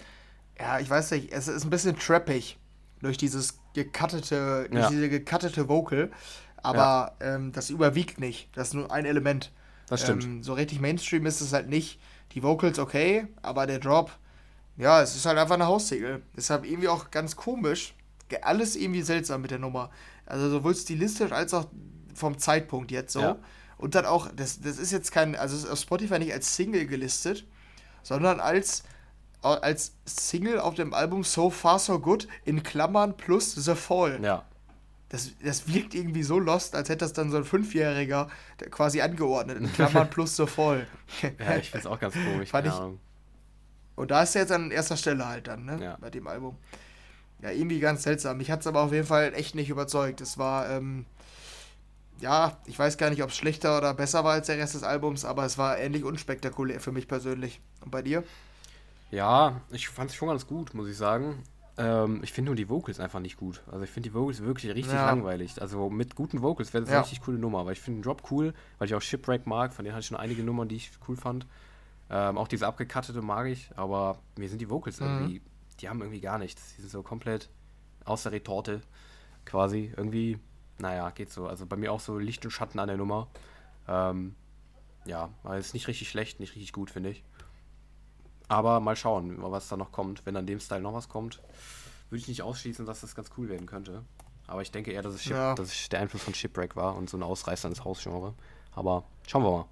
ja, ich weiß nicht, es ist ein bisschen trappig durch dieses gecuttete, durch diese gecuttete Vocal. Aber ja. ähm, das überwiegt nicht. Das ist nur ein Element. Das stimmt. Ähm, so richtig Mainstream ist es halt nicht. Die Vocals okay, aber der Drop, ja, es ist halt einfach eine Haussingle. Deshalb irgendwie auch ganz komisch. Alles irgendwie seltsam mit der Nummer. Also sowohl stilistisch als auch vom Zeitpunkt jetzt so. Ja. Und dann auch, das, das ist jetzt kein, also es ist auf Spotify nicht als Single gelistet, sondern als, als Single auf dem Album So Far So Good in Klammern plus The Fall. Ja. Das, das wirkt irgendwie so lost, als hätte das dann so ein Fünfjähriger quasi angeordnet, in Klammern plus The Fall. ja, ich finde es auch ganz komisch. Fand ich, und da ist er jetzt an erster Stelle halt dann, ne? Ja. Bei dem Album. Ja, irgendwie ganz seltsam. Mich hat es aber auf jeden Fall echt nicht überzeugt. Es war, ähm, ja, ich weiß gar nicht, ob es schlechter oder besser war als der Rest des Albums, aber es war ähnlich unspektakulär für mich persönlich. Und bei dir? Ja, ich fand es schon ganz gut, muss ich sagen. Ähm, ich finde nur die Vocals einfach nicht gut. Also ich finde die Vocals wirklich richtig ja. langweilig. Also mit guten Vocals wäre das ja. eine richtig coole Nummer. Aber ich finde den Drop cool, weil ich auch Shipwreck mag. Von denen hatte ich schon einige Nummern, die ich cool fand. Ähm, auch diese abgekattete mag ich. Aber mir sind die Vocals mhm. irgendwie, die haben irgendwie gar nichts. Die sind so komplett aus der Retorte quasi. Irgendwie naja, geht so. Also bei mir auch so Licht und Schatten an der Nummer. Ähm, ja, ist nicht richtig schlecht, nicht richtig gut, finde ich. Aber mal schauen, was da noch kommt. Wenn an dem Style noch was kommt, würde ich nicht ausschließen, dass das ganz cool werden könnte. Aber ich denke eher, dass es, Ship, ja. dass es der Einfluss von Shipwreck war und so ein Ausreißer ins Hausgenre. Aber schauen wir mal.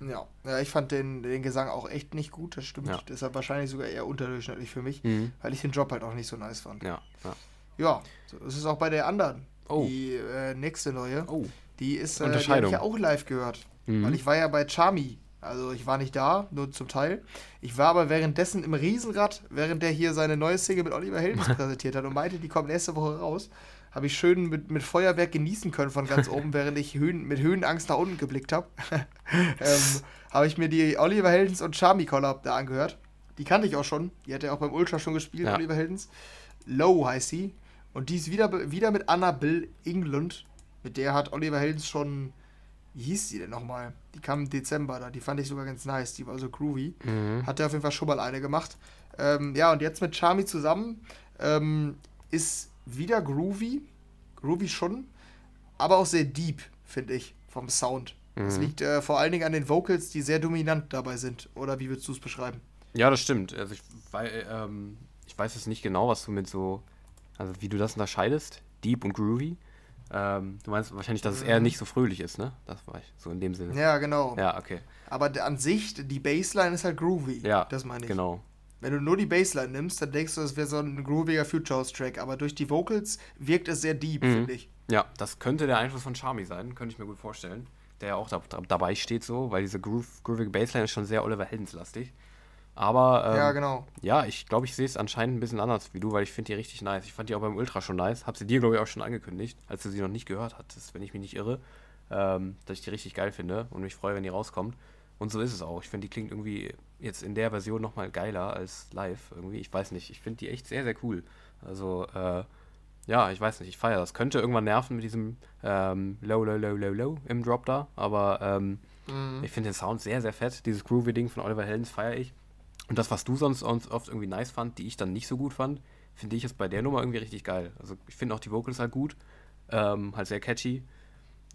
Ja, ja ich fand den, den Gesang auch echt nicht gut, das stimmt. Ja. Deshalb wahrscheinlich sogar eher unterdurchschnittlich für mich, mhm. weil ich den Job halt auch nicht so nice fand. Ja, ja. Ja, so ist es auch bei der anderen. Oh. Die äh, nächste neue. Oh. Die ist, äh, die habe ich ja auch live gehört. Mhm. Weil ich war ja bei Charmy. Also ich war nicht da, nur zum Teil. Ich war aber währenddessen im Riesenrad, während der hier seine neue Single mit Oliver Heldens präsentiert hat und meinte, die kommt nächste Woche raus. Habe ich schön mit, mit Feuerwerk genießen können von ganz oben, während ich Höhen, mit Höhenangst nach unten geblickt habe. ähm, habe ich mir die Oliver Heldens und Charmy Collab da angehört. Die kannte ich auch schon. Die hat ja auch beim Ultra schon gespielt, ja. Oliver Heldens. Low heißt sie. Und die ist wieder, wieder mit Annabelle England. Mit der hat Oliver Heldens schon. Wie hieß die denn nochmal? Die kam im Dezember da. Die fand ich sogar ganz nice. Die war so groovy. Mhm. Hat er auf jeden Fall schon mal eine gemacht. Ähm, ja, und jetzt mit Charmy zusammen ähm, ist wieder groovy. Groovy schon. Aber auch sehr deep, finde ich, vom Sound. Mhm. Das liegt äh, vor allen Dingen an den Vocals, die sehr dominant dabei sind. Oder wie würdest du es beschreiben? Ja, das stimmt. Also ich, weil, ähm, ich weiß jetzt nicht genau, was du mit so also wie du das unterscheidest, deep und groovy. Ähm, du meinst wahrscheinlich, dass es eher mhm. nicht so fröhlich ist, ne? Das war ich so in dem Sinne. Ja, genau. Ja, okay. Aber an sich, die Bassline ist halt groovy. Ja, das meine ich. Genau. Wenn du nur die Bassline nimmst, dann denkst du, es wäre so ein grooviger Future House Track. Aber durch die Vocals wirkt es sehr deep, mhm. finde ich. Ja, das könnte der Einfluss von Charmy sein, könnte ich mir gut vorstellen. Der ja auch da, da, dabei steht so, weil diese groove, groovige Bassline ist schon sehr Oliver Heldens lastig. Aber ähm, ja, genau. Ja, ich glaube, ich sehe es anscheinend ein bisschen anders wie du, weil ich finde die richtig nice. Ich fand die auch beim Ultra schon nice. Habe sie dir, glaube ich, auch schon angekündigt, als du sie noch nicht gehört hattest, wenn ich mich nicht irre, ähm, dass ich die richtig geil finde und mich freue, wenn die rauskommt. Und so ist es auch. Ich finde, die klingt irgendwie jetzt in der Version nochmal geiler als live irgendwie. Ich weiß nicht. Ich finde die echt sehr, sehr cool. Also, äh, ja, ich weiß nicht. Ich feiere das. Könnte irgendwann nerven mit diesem ähm, Low, Low, Low, Low, Low im Drop da. Aber ähm, mhm. ich finde den Sound sehr, sehr fett. Dieses Groovy-Ding von Oliver Heldens feiere ich. Und das, was du sonst oft irgendwie nice fand, die ich dann nicht so gut fand, finde ich jetzt bei der Nummer irgendwie richtig geil. Also ich finde auch die Vocals halt gut, ähm, halt sehr catchy,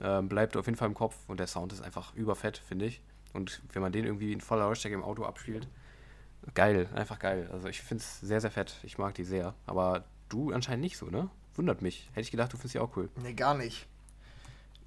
ähm, bleibt auf jeden Fall im Kopf und der Sound ist einfach überfett, finde ich. Und wenn man den irgendwie in voller Lautstärke im Auto abspielt, geil, einfach geil. Also ich finde es sehr, sehr fett. Ich mag die sehr. Aber du anscheinend nicht so, ne? Wundert mich. Hätte ich gedacht, du findest die auch cool. Nee, gar nicht.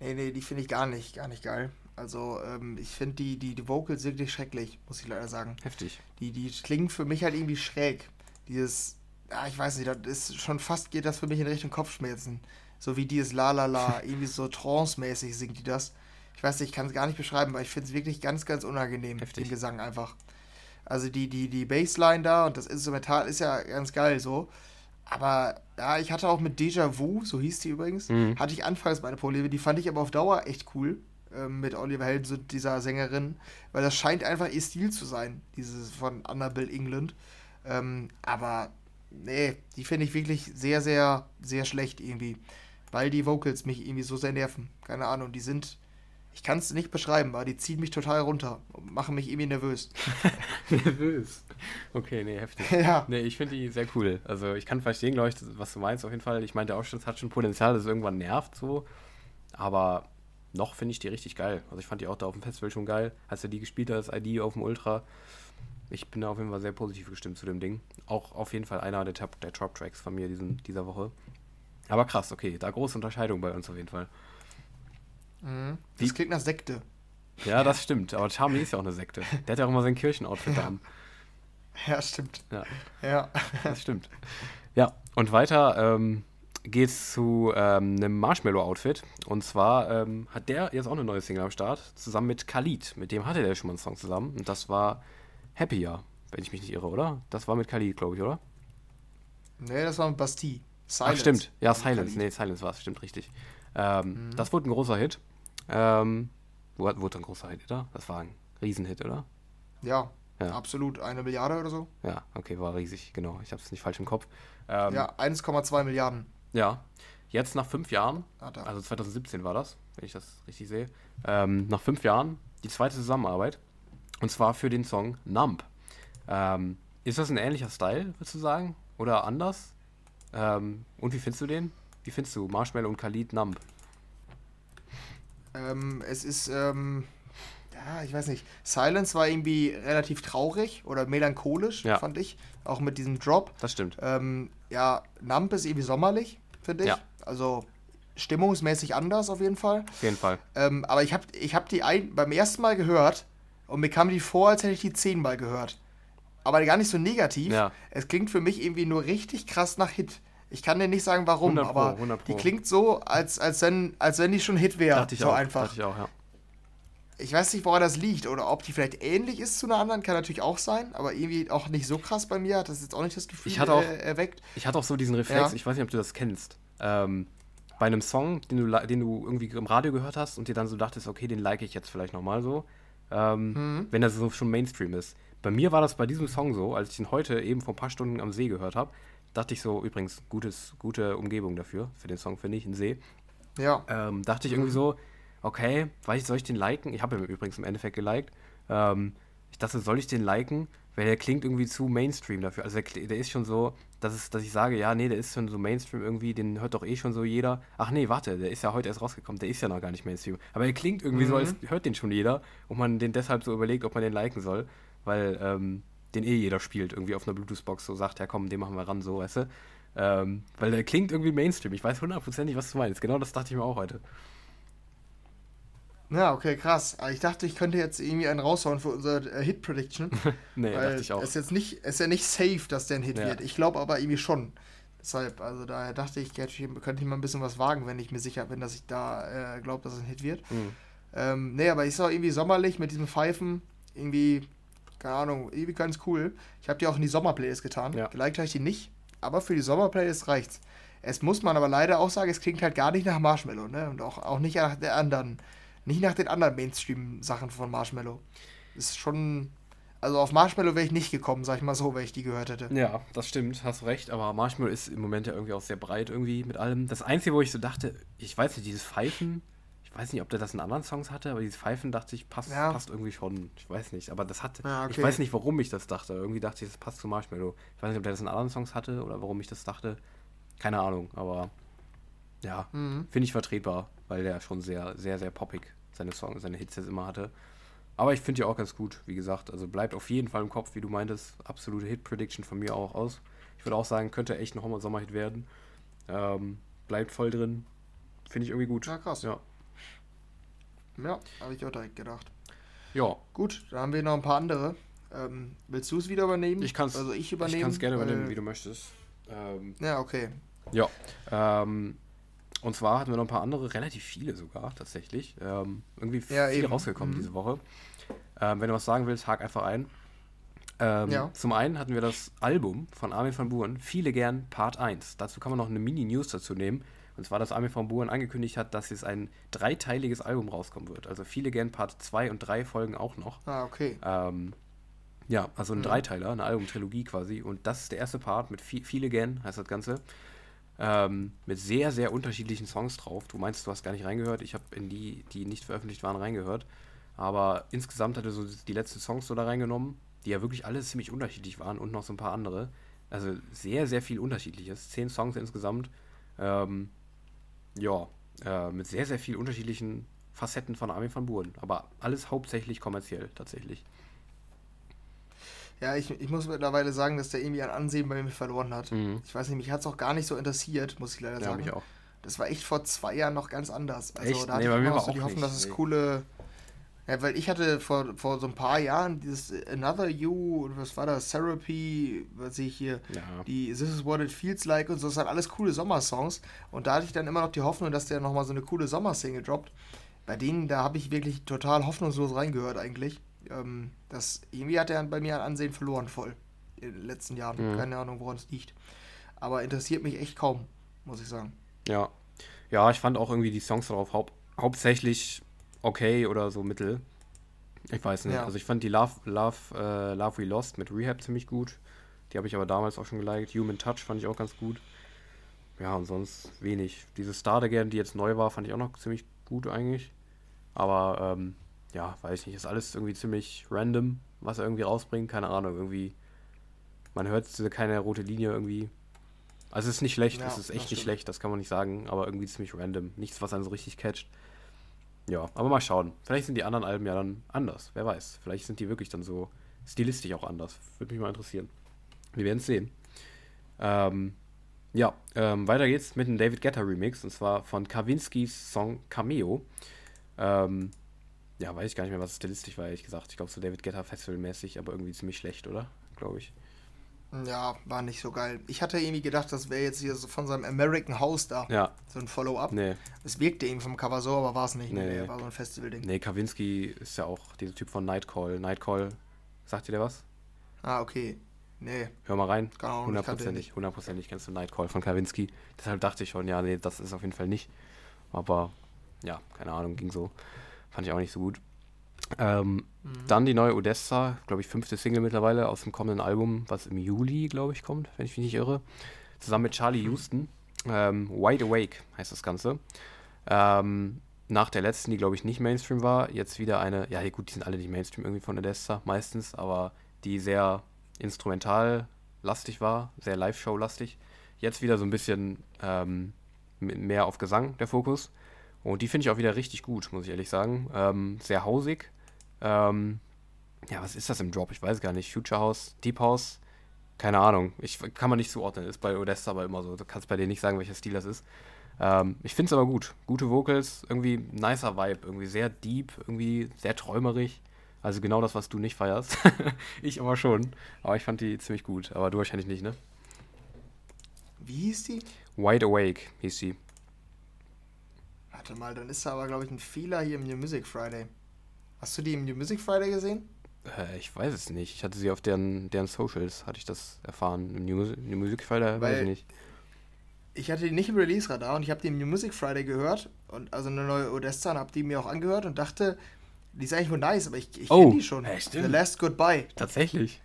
Nee, nee, die finde ich gar nicht, gar nicht geil. Also ähm, ich finde die, die, die Vocals wirklich schrecklich, muss ich leider sagen. Heftig. Die, die klingen für mich halt irgendwie schräg. Dieses, ja, ich weiß nicht, das ist schon fast geht das für mich in Richtung Kopfschmerzen. So wie dieses La La La, irgendwie so trance-mäßig singt die das. Ich weiß nicht, ich kann es gar nicht beschreiben, weil ich finde es wirklich ganz, ganz unangenehm, Heftig. den Gesang einfach. Also die, die, die Bassline da und das Instrumental ist ja ganz geil so. Aber ja, ich hatte auch mit Déjà Vu, so hieß die übrigens, mhm. hatte ich anfangs meine Probleme. Die fand ich aber auf Dauer echt cool äh, mit Oliver Helm, dieser Sängerin, weil das scheint einfach ihr Stil zu sein, dieses von Annabelle England. Ähm, aber nee, die finde ich wirklich sehr, sehr, sehr schlecht irgendwie, weil die Vocals mich irgendwie so sehr nerven. Keine Ahnung, die sind ich kann es nicht beschreiben, aber die ziehen mich total runter und machen mich irgendwie nervös. nervös? Okay, nee, heftig. Ja. Nee, ich finde die sehr cool. Also ich kann verstehen, glaube ich, was du meinst auf jeden Fall. Ich meinte auch schon, es hat schon Potenzial, dass es irgendwann nervt so. Aber noch finde ich die richtig geil. Also ich fand die auch da auf dem Festival schon geil. Als er die gespielt das ID auf dem Ultra. Ich bin da auf jeden Fall sehr positiv gestimmt zu dem Ding. Auch auf jeden Fall einer der Top-Tracks der Top von mir diesen, dieser Woche. Aber krass, okay, da große Unterscheidung bei uns auf jeden Fall. Mhm. Das klingt nach Sekte. Ja, das stimmt. Aber Charlie ist ja auch eine Sekte. Der hat ja auch immer sein Kirchenoutfit ja. an. Ja, stimmt. Ja. ja. Das stimmt. Ja, und weiter ähm, geht's zu ähm, einem Marshmallow-Outfit. Und zwar ähm, hat der jetzt auch eine neue Single am Start, zusammen mit Khalid. Mit dem hatte der schon mal einen Song zusammen. Und das war Happier, wenn ich mich nicht irre, oder? Das war mit Khalid, glaube ich, oder? Nee, das war mit Bastille. Silence. Ach, stimmt. Ja, Silence. Nee, Silence war es, stimmt richtig. Ähm, mhm. Das wurde ein großer Hit. Ähm, wurde, wurde ein großer Hit, oder? Das war ein Riesenhit, oder? Ja, ja. absolut. Eine Milliarde oder so? Ja, okay, war riesig, genau. Ich habe es nicht falsch im Kopf. Ähm, ja, 1,2 Milliarden. Ja, jetzt nach fünf Jahren, also 2017 war das, wenn ich das richtig sehe, ähm, nach fünf Jahren die zweite Zusammenarbeit. Und zwar für den Song Numb. Ähm, ist das ein ähnlicher Style, würdest du sagen? Oder anders? Ähm, und wie findest du den? Wie findest du Marshmallow und Khalid Numb? Ähm, es ist, ähm, ja, ich weiß nicht. Silence war irgendwie relativ traurig oder melancholisch, ja. fand ich. Auch mit diesem Drop. Das stimmt. Ähm, ja, Numb ist irgendwie sommerlich, finde ich. Ja. Also stimmungsmäßig anders auf jeden Fall. Auf jeden Fall. Ähm, aber ich habe ich hab die ein, beim ersten Mal gehört und mir kam die vor, als hätte ich die zehnmal gehört. Aber gar nicht so negativ. Ja. Es klingt für mich irgendwie nur richtig krass nach Hit. Ich kann dir nicht sagen, warum, Pro, aber die klingt so, als, als, wenn, als wenn die schon Hit wäre. So auch, einfach. Ich, auch, ja. ich weiß nicht, woran das liegt oder ob die vielleicht ähnlich ist zu einer anderen, kann natürlich auch sein, aber irgendwie auch nicht so krass bei mir, hat das jetzt auch nicht das Gefühl ich hatte auch, äh, erweckt. Ich hatte auch so diesen Reflex, ja. ich weiß nicht, ob du das kennst. Ähm, bei einem Song, den du, den du irgendwie im Radio gehört hast und dir dann so dachtest, okay, den like ich jetzt vielleicht nochmal so, ähm, mhm. wenn das so schon Mainstream ist. Bei mir war das bei diesem Song so, als ich ihn heute eben vor ein paar Stunden am See gehört habe, dachte ich so, übrigens, gutes, gute Umgebung dafür, für den Song, finde ich, ein See. Ja. Ähm, dachte ich irgendwie so, okay, weiß ich, soll ich den liken? Ich habe ihn übrigens im Endeffekt geliked. Ähm, ich dachte, soll ich den liken? Weil der klingt irgendwie zu Mainstream dafür. Also der, der, ist schon so, dass, es, dass ich sage, ja, nee, der ist schon so Mainstream irgendwie, den hört doch eh schon so jeder. Ach nee, warte, der ist ja heute erst rausgekommen, der ist ja noch gar nicht Mainstream. Aber er klingt irgendwie mhm. so, als hört den schon jeder und man den deshalb so überlegt, ob man den liken soll. Weil, ähm, den eh jeder spielt, irgendwie auf einer Bluetooth-Box, so sagt, ja komm, den machen wir ran, so, weißt du? Ähm, weil der klingt irgendwie Mainstream. Ich weiß hundertprozentig, was du meinst. Genau das dachte ich mir auch heute. Ja, okay, krass. Ich dachte, ich könnte jetzt irgendwie einen raushauen für unsere äh, Hit-Prediction. nee, dachte ich auch. Es ist jetzt nicht, ist ja nicht safe, dass der ein Hit ja. wird. Ich glaube aber irgendwie schon. Deshalb, also daher dachte ich, könnte ich mal ein bisschen was wagen, wenn ich mir sicher bin, dass ich da äh, glaube, dass es ein Hit wird. Mhm. Ähm, nee, aber ich sah irgendwie sommerlich mit diesem Pfeifen. Irgendwie keine Ahnung, irgendwie ganz cool. Ich habe die auch in die Sommerplaylist getan. Ja. Geliked habe ich die nicht, aber für die Sommerplaylist reicht's. Es muss man aber leider auch sagen, es klingt halt gar nicht nach Marshmallow, ne? Und auch, auch nicht nach der anderen, nicht nach den anderen Mainstream-Sachen von Marshmallow. Ist schon. Also auf Marshmallow wäre ich nicht gekommen, sag ich mal so, wenn ich die gehört hätte. Ja, das stimmt, hast recht, aber Marshmallow ist im Moment ja irgendwie auch sehr breit irgendwie mit allem. Das Einzige, wo ich so dachte, ich weiß nicht, dieses Pfeifen, weiß nicht, ob der das in anderen Songs hatte, aber dieses Pfeifen dachte ich, passt, ja. passt irgendwie schon. Ich weiß nicht, aber das hat. Ja, okay. Ich weiß nicht, warum ich das dachte. Irgendwie dachte ich, das passt zu Marshmallow. Ich weiß nicht, ob der das in anderen Songs hatte oder warum ich das dachte. Keine Ahnung, aber ja, mhm. finde ich vertretbar, weil der schon sehr, sehr, sehr poppig seine Songs, seine Hits jetzt immer hatte. Aber ich finde die auch ganz gut, wie gesagt. Also bleibt auf jeden Fall im Kopf, wie du meintest. Absolute Hit-Prediction von mir auch aus. Ich würde auch sagen, könnte echt ein Sommerhit werden. Ähm, bleibt voll drin. Finde ich irgendwie gut. Ja, krass. Ja. Ja, habe ich auch direkt gedacht. Ja. Gut, dann haben wir noch ein paar andere. Ähm, willst du es wieder übernehmen? Ich kann es also ich übernehmen. Ich kann es gerne übernehmen, wie du möchtest. Ähm, ja, okay. Ja. Ähm, und zwar hatten wir noch ein paar andere, relativ viele sogar tatsächlich. Ähm, irgendwie ja, viele eben. rausgekommen mhm. diese Woche. Ähm, wenn du was sagen willst, hak einfach ein. Ähm, ja. Zum einen hatten wir das Album von Armin van Buuren, Viele gern Part 1. Dazu kann man noch eine Mini-News dazu nehmen. Und zwar, dass Armin von Buuren angekündigt hat, dass jetzt ein dreiteiliges Album rauskommen wird. Also viele gern Part 2 und 3 Folgen auch noch. Ah, okay. Ähm, ja, also ein mhm. Dreiteiler, eine Albumtrilogie quasi. Und das ist der erste Part mit viel, viele gern, heißt das Ganze. Ähm, mit sehr, sehr unterschiedlichen Songs drauf. Du meinst, du hast gar nicht reingehört. Ich habe in die, die nicht veröffentlicht waren, reingehört. Aber insgesamt hat er so die letzten Songs so da reingenommen, die ja wirklich alle ziemlich unterschiedlich waren und noch so ein paar andere. Also sehr, sehr viel Unterschiedliches. Zehn Songs insgesamt. Ähm, ja, äh, mit sehr, sehr viel unterschiedlichen Facetten von Armin van Buuren. Aber alles hauptsächlich kommerziell tatsächlich. Ja, ich, ich muss mittlerweile sagen, dass der irgendwie an Ansehen bei mir verloren hat. Mhm. Ich weiß nicht, mich hat es auch gar nicht so interessiert, muss ich leider ja, sagen. Mich auch. Das war echt vor zwei Jahren noch ganz anders. Also echt? da hatte nee, ich immer so die Hoffnung, dass es coole. Ja, weil ich hatte vor, vor so ein paar Jahren dieses Another You, was war das, Therapy, was ich hier, ja. die This is What It Feels Like und so, das sind alles coole Sommersongs. Und da hatte ich dann immer noch die Hoffnung, dass der nochmal so eine coole Sommersingle droppt. Bei denen, da habe ich wirklich total hoffnungslos reingehört eigentlich ähm, das, irgendwie hat er bei mir an Ansehen verloren voll in den letzten Jahren. Mhm. Keine Ahnung, woran es liegt. Aber interessiert mich echt kaum, muss ich sagen. Ja. Ja, ich fand auch irgendwie die Songs darauf hau hauptsächlich okay oder so mittel. Ich weiß nicht. Ja. Also ich fand die Love, Love, äh, Love We Lost mit Rehab ziemlich gut. Die habe ich aber damals auch schon geliked. Human Touch fand ich auch ganz gut. Ja, und sonst wenig. Diese Start Again, die jetzt neu war, fand ich auch noch ziemlich gut eigentlich. Aber ähm, ja, weiß ich nicht, ist alles irgendwie ziemlich random, was er irgendwie rausbringt, keine Ahnung, irgendwie, man hört keine rote Linie irgendwie. Also es ist nicht schlecht, ja, es ist echt nicht schlecht, das kann man nicht sagen, aber irgendwie ziemlich random, nichts, was einen so richtig catcht. Ja, aber mal schauen. Vielleicht sind die anderen Alben ja dann anders, wer weiß. Vielleicht sind die wirklich dann so stilistisch auch anders. Würde mich mal interessieren. Wir werden es sehen. Ähm, ja, ähm, weiter geht's mit einem David Guetta Remix und zwar von Kawinskis Song Cameo. Ähm, ja, weiß ich gar nicht mehr, was stilistisch war, ehrlich gesagt. Ich glaube, so David Guetta Festival-mäßig, aber irgendwie ziemlich schlecht, oder? Glaube ich. Ja, war nicht so geil. Ich hatte irgendwie gedacht, das wäre jetzt hier so von seinem American House da. Ja. So ein Follow-up. Nee. Es wirkte eben vom Cover so, aber war es nicht. Nee, nee. War so ein Festival-Ding. Nee, Kawinski ist ja auch dieser Typ von Nightcall. Nightcall, sagt dir der was? Ah, okay. Nee. Hör mal rein. Hundertprozentig. Hundertprozentig kennst du Nightcall von Kawinski. Deshalb dachte ich schon, ja, nee, das ist auf jeden Fall nicht. Aber ja, keine Ahnung, ging so. Fand ich auch nicht so gut. Ähm, mhm. Dann die neue Odessa, glaube ich, fünfte Single mittlerweile aus dem kommenden Album, was im Juli, glaube ich, kommt, wenn ich mich nicht irre. Zusammen mit Charlie mhm. Houston. Ähm, Wide Awake heißt das Ganze. Ähm, nach der letzten, die glaube ich nicht Mainstream war, jetzt wieder eine, ja gut, die sind alle nicht Mainstream irgendwie von Odessa meistens, aber die sehr instrumental lastig war, sehr Live-Show lastig. Jetzt wieder so ein bisschen ähm, mehr auf Gesang der Fokus. Und die finde ich auch wieder richtig gut, muss ich ehrlich sagen. Ähm, sehr hausig. Ähm, ja, was ist das im Drop? Ich weiß gar nicht. Future House, Deep House, keine Ahnung. Ich kann man nicht zuordnen. Ist bei Odessa aber immer so. Du kannst bei dir nicht sagen, welcher Stil das ist. Ähm, ich finde es aber gut. Gute Vocals, irgendwie nicer Vibe, irgendwie sehr deep, irgendwie sehr träumerig. Also genau das, was du nicht feierst. ich aber schon. Aber ich fand die ziemlich gut. Aber du wahrscheinlich nicht, ne? Wie hieß die? Wide Awake hieß sie. Warte mal, dann ist da aber, glaube ich, ein Fehler hier im New Music Friday. Hast du die im New Music Friday gesehen? Äh, ich weiß es nicht. Ich hatte sie auf deren, deren Socials, hatte ich das erfahren. Im New, New Music Friday Weil weiß ich nicht. Ich hatte die nicht im Release-Radar und ich habe die im New Music Friday gehört. Und also eine neue Odessa und habe die mir auch angehört und dachte, die ist eigentlich wohl nice, aber ich, ich oh, kenne die schon. Hey, The Last Goodbye. Tatsächlich.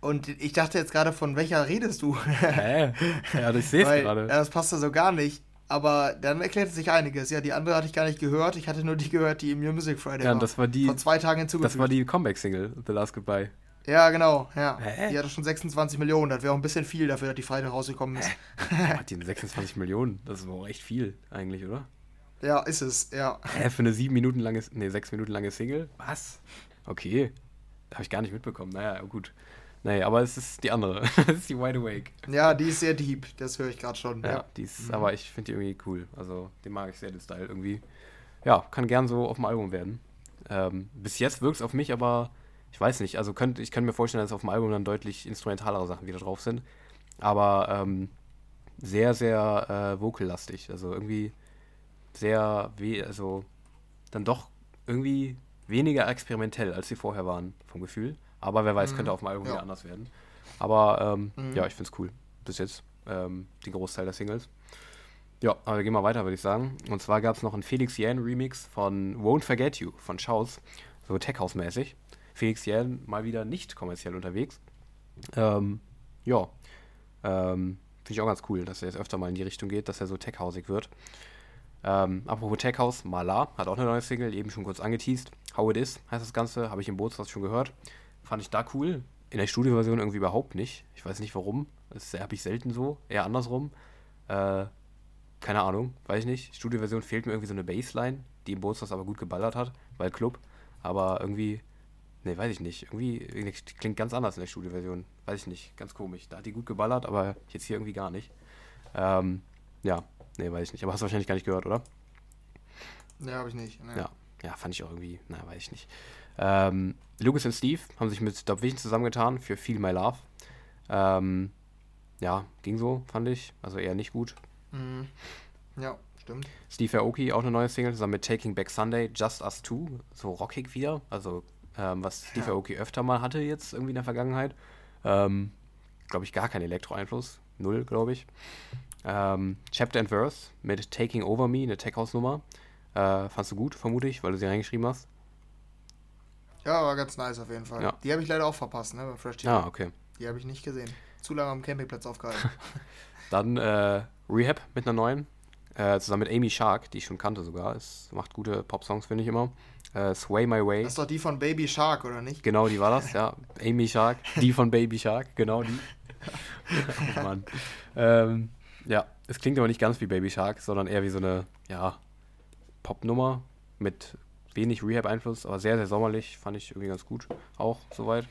Und ich dachte jetzt gerade, von welcher redest du? Hä? Ja, ich sehe es gerade. Das passt ja so gar nicht. Aber dann erklärte sich einiges. Ja, die andere hatte ich gar nicht gehört. Ich hatte nur die gehört, die im New Music Friday ja, war. das war die. Vor zwei Tagen hinzugefügt. Das war die Comeback-Single, The Last Goodbye. Ja, genau. Ja. Hä? Die hatte schon 26 Millionen. Das wäre auch ein bisschen viel dafür, dass die Freitag rausgekommen ist. Hat die 26 Millionen? Das ist auch echt viel, eigentlich, oder? Ja, ist es, ja. Hä, für eine sieben Minuten lange, nee, sechs Minuten lange Single? Was? Okay. Habe ich gar nicht mitbekommen. Naja, gut. Nee, aber es ist die andere. Es ist die Wide Awake. Ja, die ist sehr deep, das höre ich gerade schon. Ja, ja, die ist, mhm. aber ich finde die irgendwie cool. Also, den mag ich sehr, den Style irgendwie. Ja, kann gern so auf dem Album werden. Ähm, bis jetzt wirkt es auf mich, aber ich weiß nicht. Also, könnt, ich könnte mir vorstellen, dass auf dem Album dann deutlich instrumentalere Sachen wieder drauf sind. Aber ähm, sehr, sehr äh, vocal-lastig. Also, irgendwie sehr, also dann doch irgendwie weniger experimentell, als sie vorher waren, vom Gefühl. Aber wer weiß, mhm. könnte auf dem Album ja. wieder anders werden. Aber ähm, mhm. ja, ich finde es cool. Bis jetzt. Ähm, den Großteil der Singles. Ja, aber wir gehen mal weiter, würde ich sagen. Und zwar gab es noch einen Felix Yan Remix von Won't Forget You von Schaus, so Tech House mäßig. Felix Yan mal wieder nicht kommerziell unterwegs. Ähm, ja, ähm, finde ich auch ganz cool, dass er jetzt öfter mal in die Richtung geht, dass er so tech-hausig wird. Ähm, apropos Tech House, Malar hat auch eine neue Single, eben schon kurz angeteased. How It Is heißt das Ganze, habe ich im Bootshaus schon gehört. Fand ich da cool. In der Studioversion irgendwie überhaupt nicht. Ich weiß nicht warum. Das habe ich selten so, eher andersrum. Äh, keine Ahnung, weiß ich nicht. Studioversion fehlt mir irgendwie so eine Bassline, die im Bootshaus aber gut geballert hat, weil Club. Aber irgendwie, ne, weiß ich nicht. Irgendwie, irgendwie klingt ganz anders in der Studioversion. Weiß ich nicht, ganz komisch. Da hat die gut geballert, aber jetzt hier irgendwie gar nicht. Ähm, ja, ne, weiß ich nicht. Aber hast du wahrscheinlich gar nicht gehört, oder? Ne, habe ich nicht. Nee. Ja. ja, fand ich auch irgendwie, na, weiß ich nicht. Ähm, Lucas und Steve haben sich mit Dob Vision zusammengetan für Feel My Love. Ähm, ja, ging so, fand ich. Also eher nicht gut. Mhm. Ja, stimmt. Steve Aoki, auch eine neue Single, zusammen mit Taking Back Sunday, Just Us Two, so rockig wieder. Also, ähm, was Steve ja. Aoki öfter mal hatte jetzt irgendwie in der Vergangenheit. Ähm, glaube ich, gar kein Elektro-Einfluss. Null, glaube ich. Ähm, Chapter and Verse mit Taking Over Me, eine Tech-House-Nummer. Äh, fandst du gut, vermute ich, weil du sie reingeschrieben hast? Ja, war ganz nice auf jeden Fall. Ja. Die habe ich leider auch verpasst, ne, bei Fresh TV. Ah, okay. Die habe ich nicht gesehen. Zu lange am Campingplatz aufgehalten. Dann äh, Rehab mit einer neuen. Äh, zusammen mit Amy Shark, die ich schon kannte sogar. Es macht gute Pop-Songs, finde ich immer. Äh, Sway My Way. Das ist doch die von Baby Shark, oder nicht? Genau, die war das, ja. Amy Shark, die von Baby Shark, genau die. oh Mann. Ähm, ja, es klingt aber nicht ganz wie Baby Shark, sondern eher wie so eine, ja, Popnummer mit wenig Rehab-Einfluss, aber sehr, sehr sommerlich. Fand ich irgendwie ganz gut, auch soweit.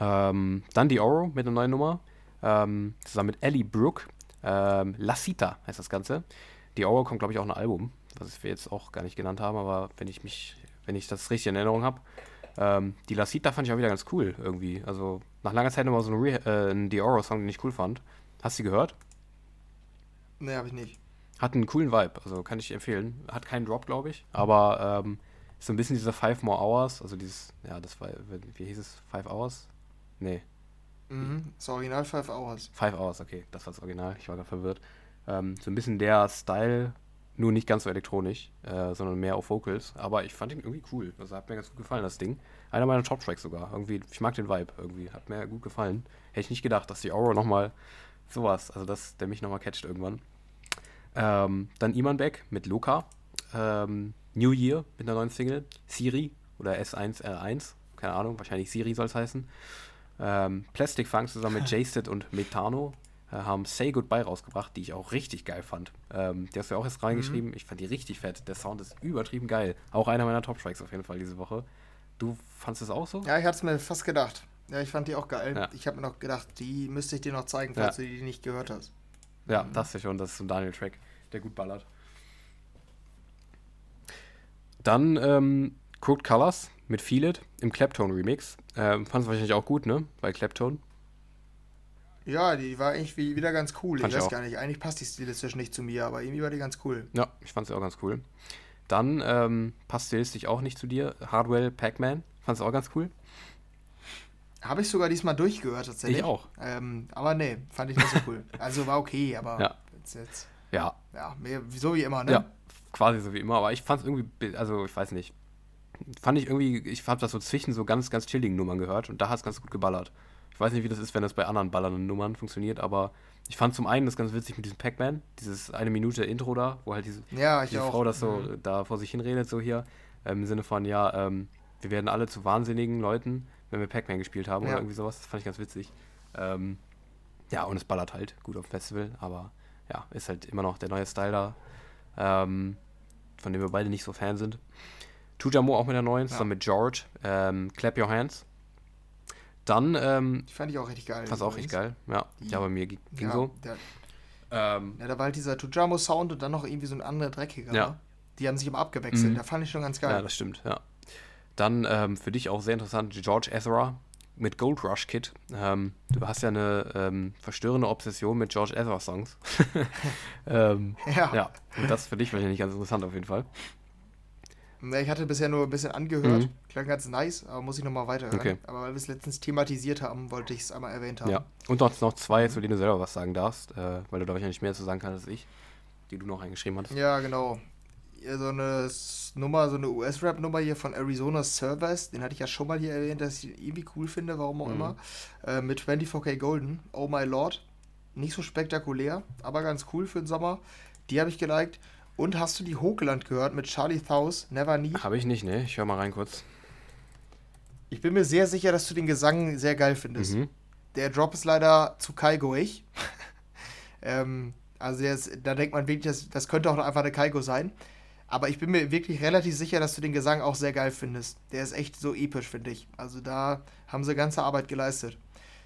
Ähm, dann die Oro mit einer neuen Nummer. Ähm, zusammen mit Ellie Brooke. Ähm, La Cita heißt das Ganze. Die Aura kommt, glaube ich, auch ein Album, was wir jetzt auch gar nicht genannt haben, aber wenn ich mich, wenn ich das richtig in Erinnerung habe. Ähm, die La Cita fand ich auch wieder ganz cool irgendwie. Also nach langer Zeit nochmal so ein, äh, ein Dioro-Song, den ich cool fand. Hast du die gehört? Nee, habe ich nicht. Hat einen coolen Vibe, also kann ich empfehlen. Hat keinen Drop, glaube ich, aber ähm, ist so ein bisschen dieser Five More Hours, also dieses, ja, das war, wie hieß es? Five Hours? Nee, Mhm, das Original Five Hours. Five Hours, okay, das war das Original, ich war gerade verwirrt. Ähm, so ein bisschen der Style, nur nicht ganz so elektronisch, äh, sondern mehr auf Vocals. Aber ich fand ihn irgendwie cool. Also hat mir ganz gut gefallen, das Ding. Einer meiner Top-Tracks sogar. Irgendwie, ich mag den Vibe irgendwie. Hat mir gut gefallen. Hätte ich nicht gedacht, dass die Aura nochmal sowas, also dass der mich nochmal catcht irgendwann. Ähm, dann Iman Beck mit Luca. Ähm, New Year mit einer neuen Single. Siri oder S1R1. Keine Ahnung, wahrscheinlich Siri soll es heißen. Ähm, Plastic Funk zusammen mit Jasted und Metano äh, haben Say Goodbye rausgebracht, die ich auch richtig geil fand. Ähm, die hast du ja auch jetzt reingeschrieben. Mhm. Ich fand die richtig fett. Der Sound ist übertrieben geil. Auch einer meiner Top-Tracks auf jeden Fall diese Woche. Du fandest es auch so? Ja, ich hatte es mir fast gedacht. Ja, ich fand die auch geil. Ja. Ich habe mir noch gedacht, die müsste ich dir noch zeigen, falls ja. du die nicht gehört hast. Ja, das ist ja schon. Das ist so ein Daniel-Track, der gut ballert. Dann ähm, Crooked Colors mit Feel It im Claptone Remix. Ähm, Fandest du wahrscheinlich auch gut, ne? Bei Claptone. Ja, die war eigentlich wieder ganz cool. Fand ich weiß gar nicht. Eigentlich passt die stilistisch nicht zu mir, aber irgendwie war die ganz cool. Ja, ich fand sie auch ganz cool. Dann ähm, passt stilistisch auch nicht zu dir. Hardwell Pac-Man. Fandest du auch ganz cool? Habe ich sogar diesmal durchgehört, tatsächlich. Ich auch. Ähm, aber nee, fand ich nicht so cool. also war okay, aber ja. jetzt, jetzt. Ja. Ja, so wie immer, ne? Ja, quasi so wie immer. Aber ich fand es irgendwie, also ich weiß nicht fand ich irgendwie, ich habe das so zwischen so ganz, ganz chilligen Nummern gehört und da hat es ganz gut geballert. Ich weiß nicht, wie das ist, wenn das bei anderen ballernden Nummern funktioniert, aber ich fand zum einen das ganz witzig mit diesem Pac-Man, dieses eine Minute Intro da, wo halt diese, ja, diese Frau das so mhm. da vor sich hinredet, so hier, ähm, im Sinne von, ja, ähm, wir werden alle zu wahnsinnigen Leuten, wenn wir Pac-Man gespielt haben ja. oder irgendwie sowas. Das fand ich ganz witzig. Ähm, ja, und es ballert halt gut auf dem Festival, aber ja, ist halt immer noch der neue Style da, ähm, von dem wir beide nicht so Fan sind. Tujamo auch mit der neuen, zusammen ja. mit George. Ähm, Clap Your Hands. Dann. Ähm, die fand ich auch richtig geil. Fand auch richtig geil. Ja, die, ja bei mir ging ja, so. Der, ähm, ja, da war halt dieser Tujamo-Sound und dann noch irgendwie so ein anderer dreckiger. Ja. Die haben sich immer abgewechselt. Mhm. Da fand ich schon ganz geil. Ja, das stimmt, ja. Dann ähm, für dich auch sehr interessant George Ezra mit Gold Rush Kid. Ähm, du hast ja eine ähm, verstörende Obsession mit George Ezra Songs. ähm, ja. ja. Und das für dich wahrscheinlich ganz interessant auf jeden Fall. Ich hatte bisher nur ein bisschen angehört. Mhm. Klang ganz nice, aber muss ich nochmal weiterhören. Okay. Aber weil wir es letztens thematisiert haben, wollte ich es einmal erwähnt haben. Ja. Und noch, noch zwei, zu denen du selber was sagen darfst, äh, weil du da wahrscheinlich mehr zu sagen kannst als ich. die du noch eingeschrieben hattest. Ja, genau. So eine Nummer, so eine US-Rap-Nummer hier von Arizona Servers, den hatte ich ja schon mal hier erwähnt, dass ich ihn irgendwie cool finde, warum auch mhm. immer. Äh, mit 24K Golden, Oh My Lord. Nicht so spektakulär, aber ganz cool für den Sommer. Die habe ich geliked. Und hast du die Hochland gehört mit Charlie Thaus, Never Need? Habe ich nicht, ne? Ich höre mal rein kurz. Ich bin mir sehr sicher, dass du den Gesang sehr geil findest. Mhm. Der Drop ist leider zu kaigoig. ähm, also ist, da denkt man wirklich, das, das könnte auch einfach eine Kaigo sein. Aber ich bin mir wirklich relativ sicher, dass du den Gesang auch sehr geil findest. Der ist echt so episch, finde ich. Also da haben sie ganze Arbeit geleistet.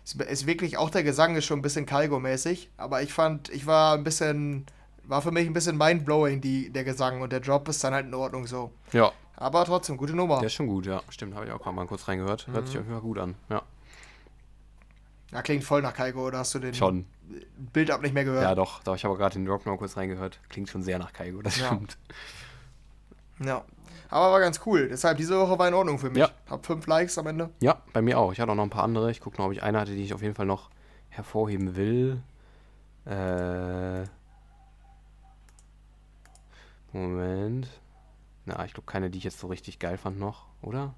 Es ist wirklich, auch der Gesang ist schon ein bisschen Kaigo-mäßig, aber ich fand, ich war ein bisschen, war für mich ein bisschen mindblowing, die, der Gesang und der Drop ist dann halt in Ordnung so. Ja. Aber trotzdem, gute Nummer. Der ist schon gut, ja. Stimmt, habe ich auch mal kurz reingehört. Hört mhm. sich auf jeden Fall gut an, ja. Ja, klingt voll nach Kaigo, oder hast du den schon. Bild ab nicht mehr gehört? Ja, doch, doch ich habe gerade den Drop noch kurz reingehört. Klingt schon sehr nach Kaigo, das ja. stimmt. Ja. Aber war ganz cool. Deshalb, diese Woche war in Ordnung für mich. Ja. Hab fünf Likes am Ende. Ja, bei mir auch. Ich hatte auch noch ein paar andere. Ich gucke noch, ob ich eine hatte, die ich auf jeden Fall noch hervorheben will. Äh. Moment. Na, ich glaube keine, die ich jetzt so richtig geil fand noch, oder?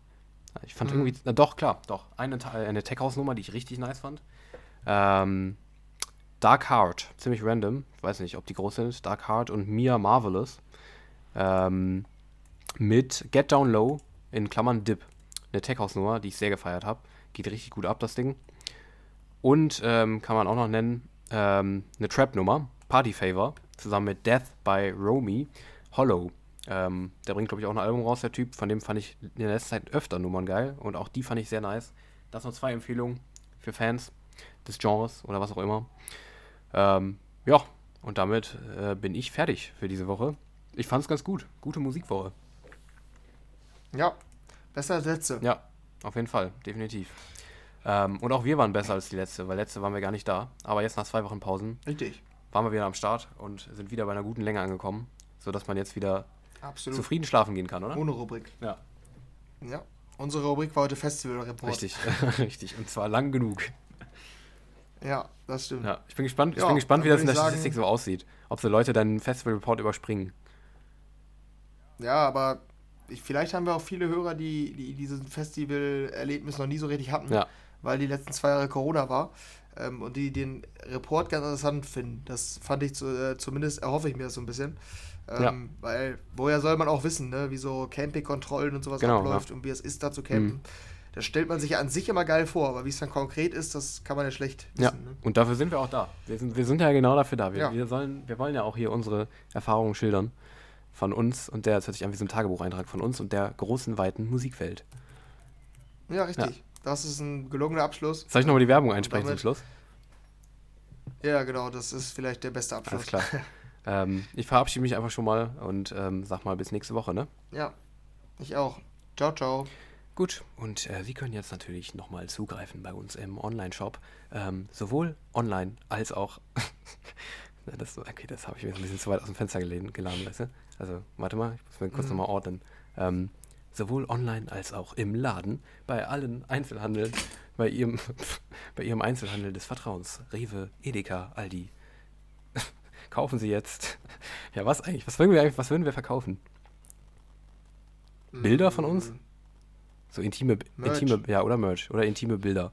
Ich fand mhm. irgendwie. Na, doch, klar, doch. Eine, eine Tech House-Nummer, die ich richtig nice fand. Ähm, Dark Heart, ziemlich random. Ich weiß nicht, ob die groß sind. Dark Heart und Mia Marvelous. Ähm, mit Get Down Low in Klammern Dip. Eine Tech House Nummer, die ich sehr gefeiert habe. Geht richtig gut ab, das Ding. Und ähm, kann man auch noch nennen, ähm, eine Trap Nummer, Party Favor, zusammen mit Death by Romy, Hollow. Ähm, der bringt, glaube ich, auch ein Album raus, der Typ. Von dem fand ich in der letzten Zeit öfter Nummern geil. Und auch die fand ich sehr nice. Das sind zwei Empfehlungen für Fans des Genres oder was auch immer. Ähm, ja, und damit äh, bin ich fertig für diese Woche. Ich fand es ganz gut. Gute Musikwoche. Ja, besser als letzte. Ja, auf jeden Fall, definitiv. Ähm, und auch wir waren besser als die letzte, weil letzte waren wir gar nicht da. Aber jetzt nach zwei Wochen Pausen Richtig. waren wir wieder am Start und sind wieder bei einer guten Länge angekommen, sodass man jetzt wieder Absolut. zufrieden schlafen gehen kann, oder? Ohne Rubrik. Ja. Ja. Unsere Rubrik war heute Festival Report. Richtig, richtig. Und zwar lang genug. Ja, das stimmt. Ja, ich bin gespannt, ich ja, bin gespannt wie das in der Statistik so aussieht. Ob so Leute deinen Festival Report überspringen. Ja, aber vielleicht haben wir auch viele Hörer, die, die dieses Festival-Erlebnis noch nie so richtig hatten, ja. weil die letzten zwei Jahre Corona war ähm, und die den Report ganz interessant finden. Das fand ich zu, äh, zumindest, erhoffe ich mir das so ein bisschen. Ähm, ja. Weil woher soll man auch wissen, ne, wie so Campingkontrollen und sowas genau, abläuft ja. und wie es ist, da zu campen. Mhm. Das stellt man sich ja an sich immer geil vor, aber wie es dann konkret ist, das kann man ja schlecht wissen. Ja, ne? und dafür sind wir auch da. Wir sind, wir sind ja genau dafür da. Wir, wir, sollen, wir wollen ja auch hier unsere Erfahrungen schildern von uns und der, das hört sich an wie so ein Tagebucheintrag von uns und der großen, weiten Musikwelt. Ja, richtig. Ja. Das ist ein gelungener Abschluss. Soll ich nochmal die Werbung einsprechen zum Schluss? Ja, genau, das ist vielleicht der beste Abschluss. Alles klar. ähm, ich verabschiede mich einfach schon mal und ähm, sag mal bis nächste Woche, ne? Ja, ich auch. Ciao, ciao. Gut, und äh, Sie können jetzt natürlich nochmal zugreifen bei uns im Online-Shop. Ähm, sowohl online als auch. das, okay, das habe ich mir ein bisschen zu weit aus dem Fenster geladen, weißt du? Also, warte mal, ich muss mir kurz mhm. nochmal ordnen. Ähm, sowohl online als auch im Laden, bei allen Einzelhandeln, bei ihrem, bei ihrem Einzelhandel des Vertrauens, Rewe, Edeka, Aldi. Kaufen Sie jetzt. Ja, was eigentlich? Was würden wir eigentlich, was würden wir verkaufen? Bilder von uns? Mhm. So intime, intime, ja, oder Merch, oder intime Bilder.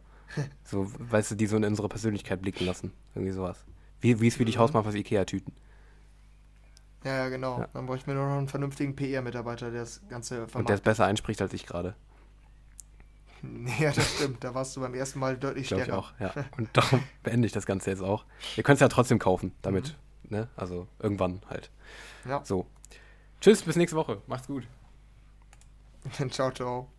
so, weißt du, die so in unsere Persönlichkeit blicken lassen. Irgendwie sowas. Wie, wie es für dich mhm. Hausmann aus Ikea-Tüten. Ja, ja, genau. Ja. Dann ich mir noch einen vernünftigen PR-Mitarbeiter, der das Ganze vermarktet. Und der es besser einspricht als ich gerade. Ja, das stimmt. Da warst du beim ersten Mal deutlich stärker. Ich auch, ja. Und darum beende ich das Ganze jetzt auch. Ihr könnt es ja trotzdem kaufen, damit, mhm. ne? Also irgendwann halt. Ja. So. Tschüss, bis nächste Woche. Macht's gut. ciao, ciao.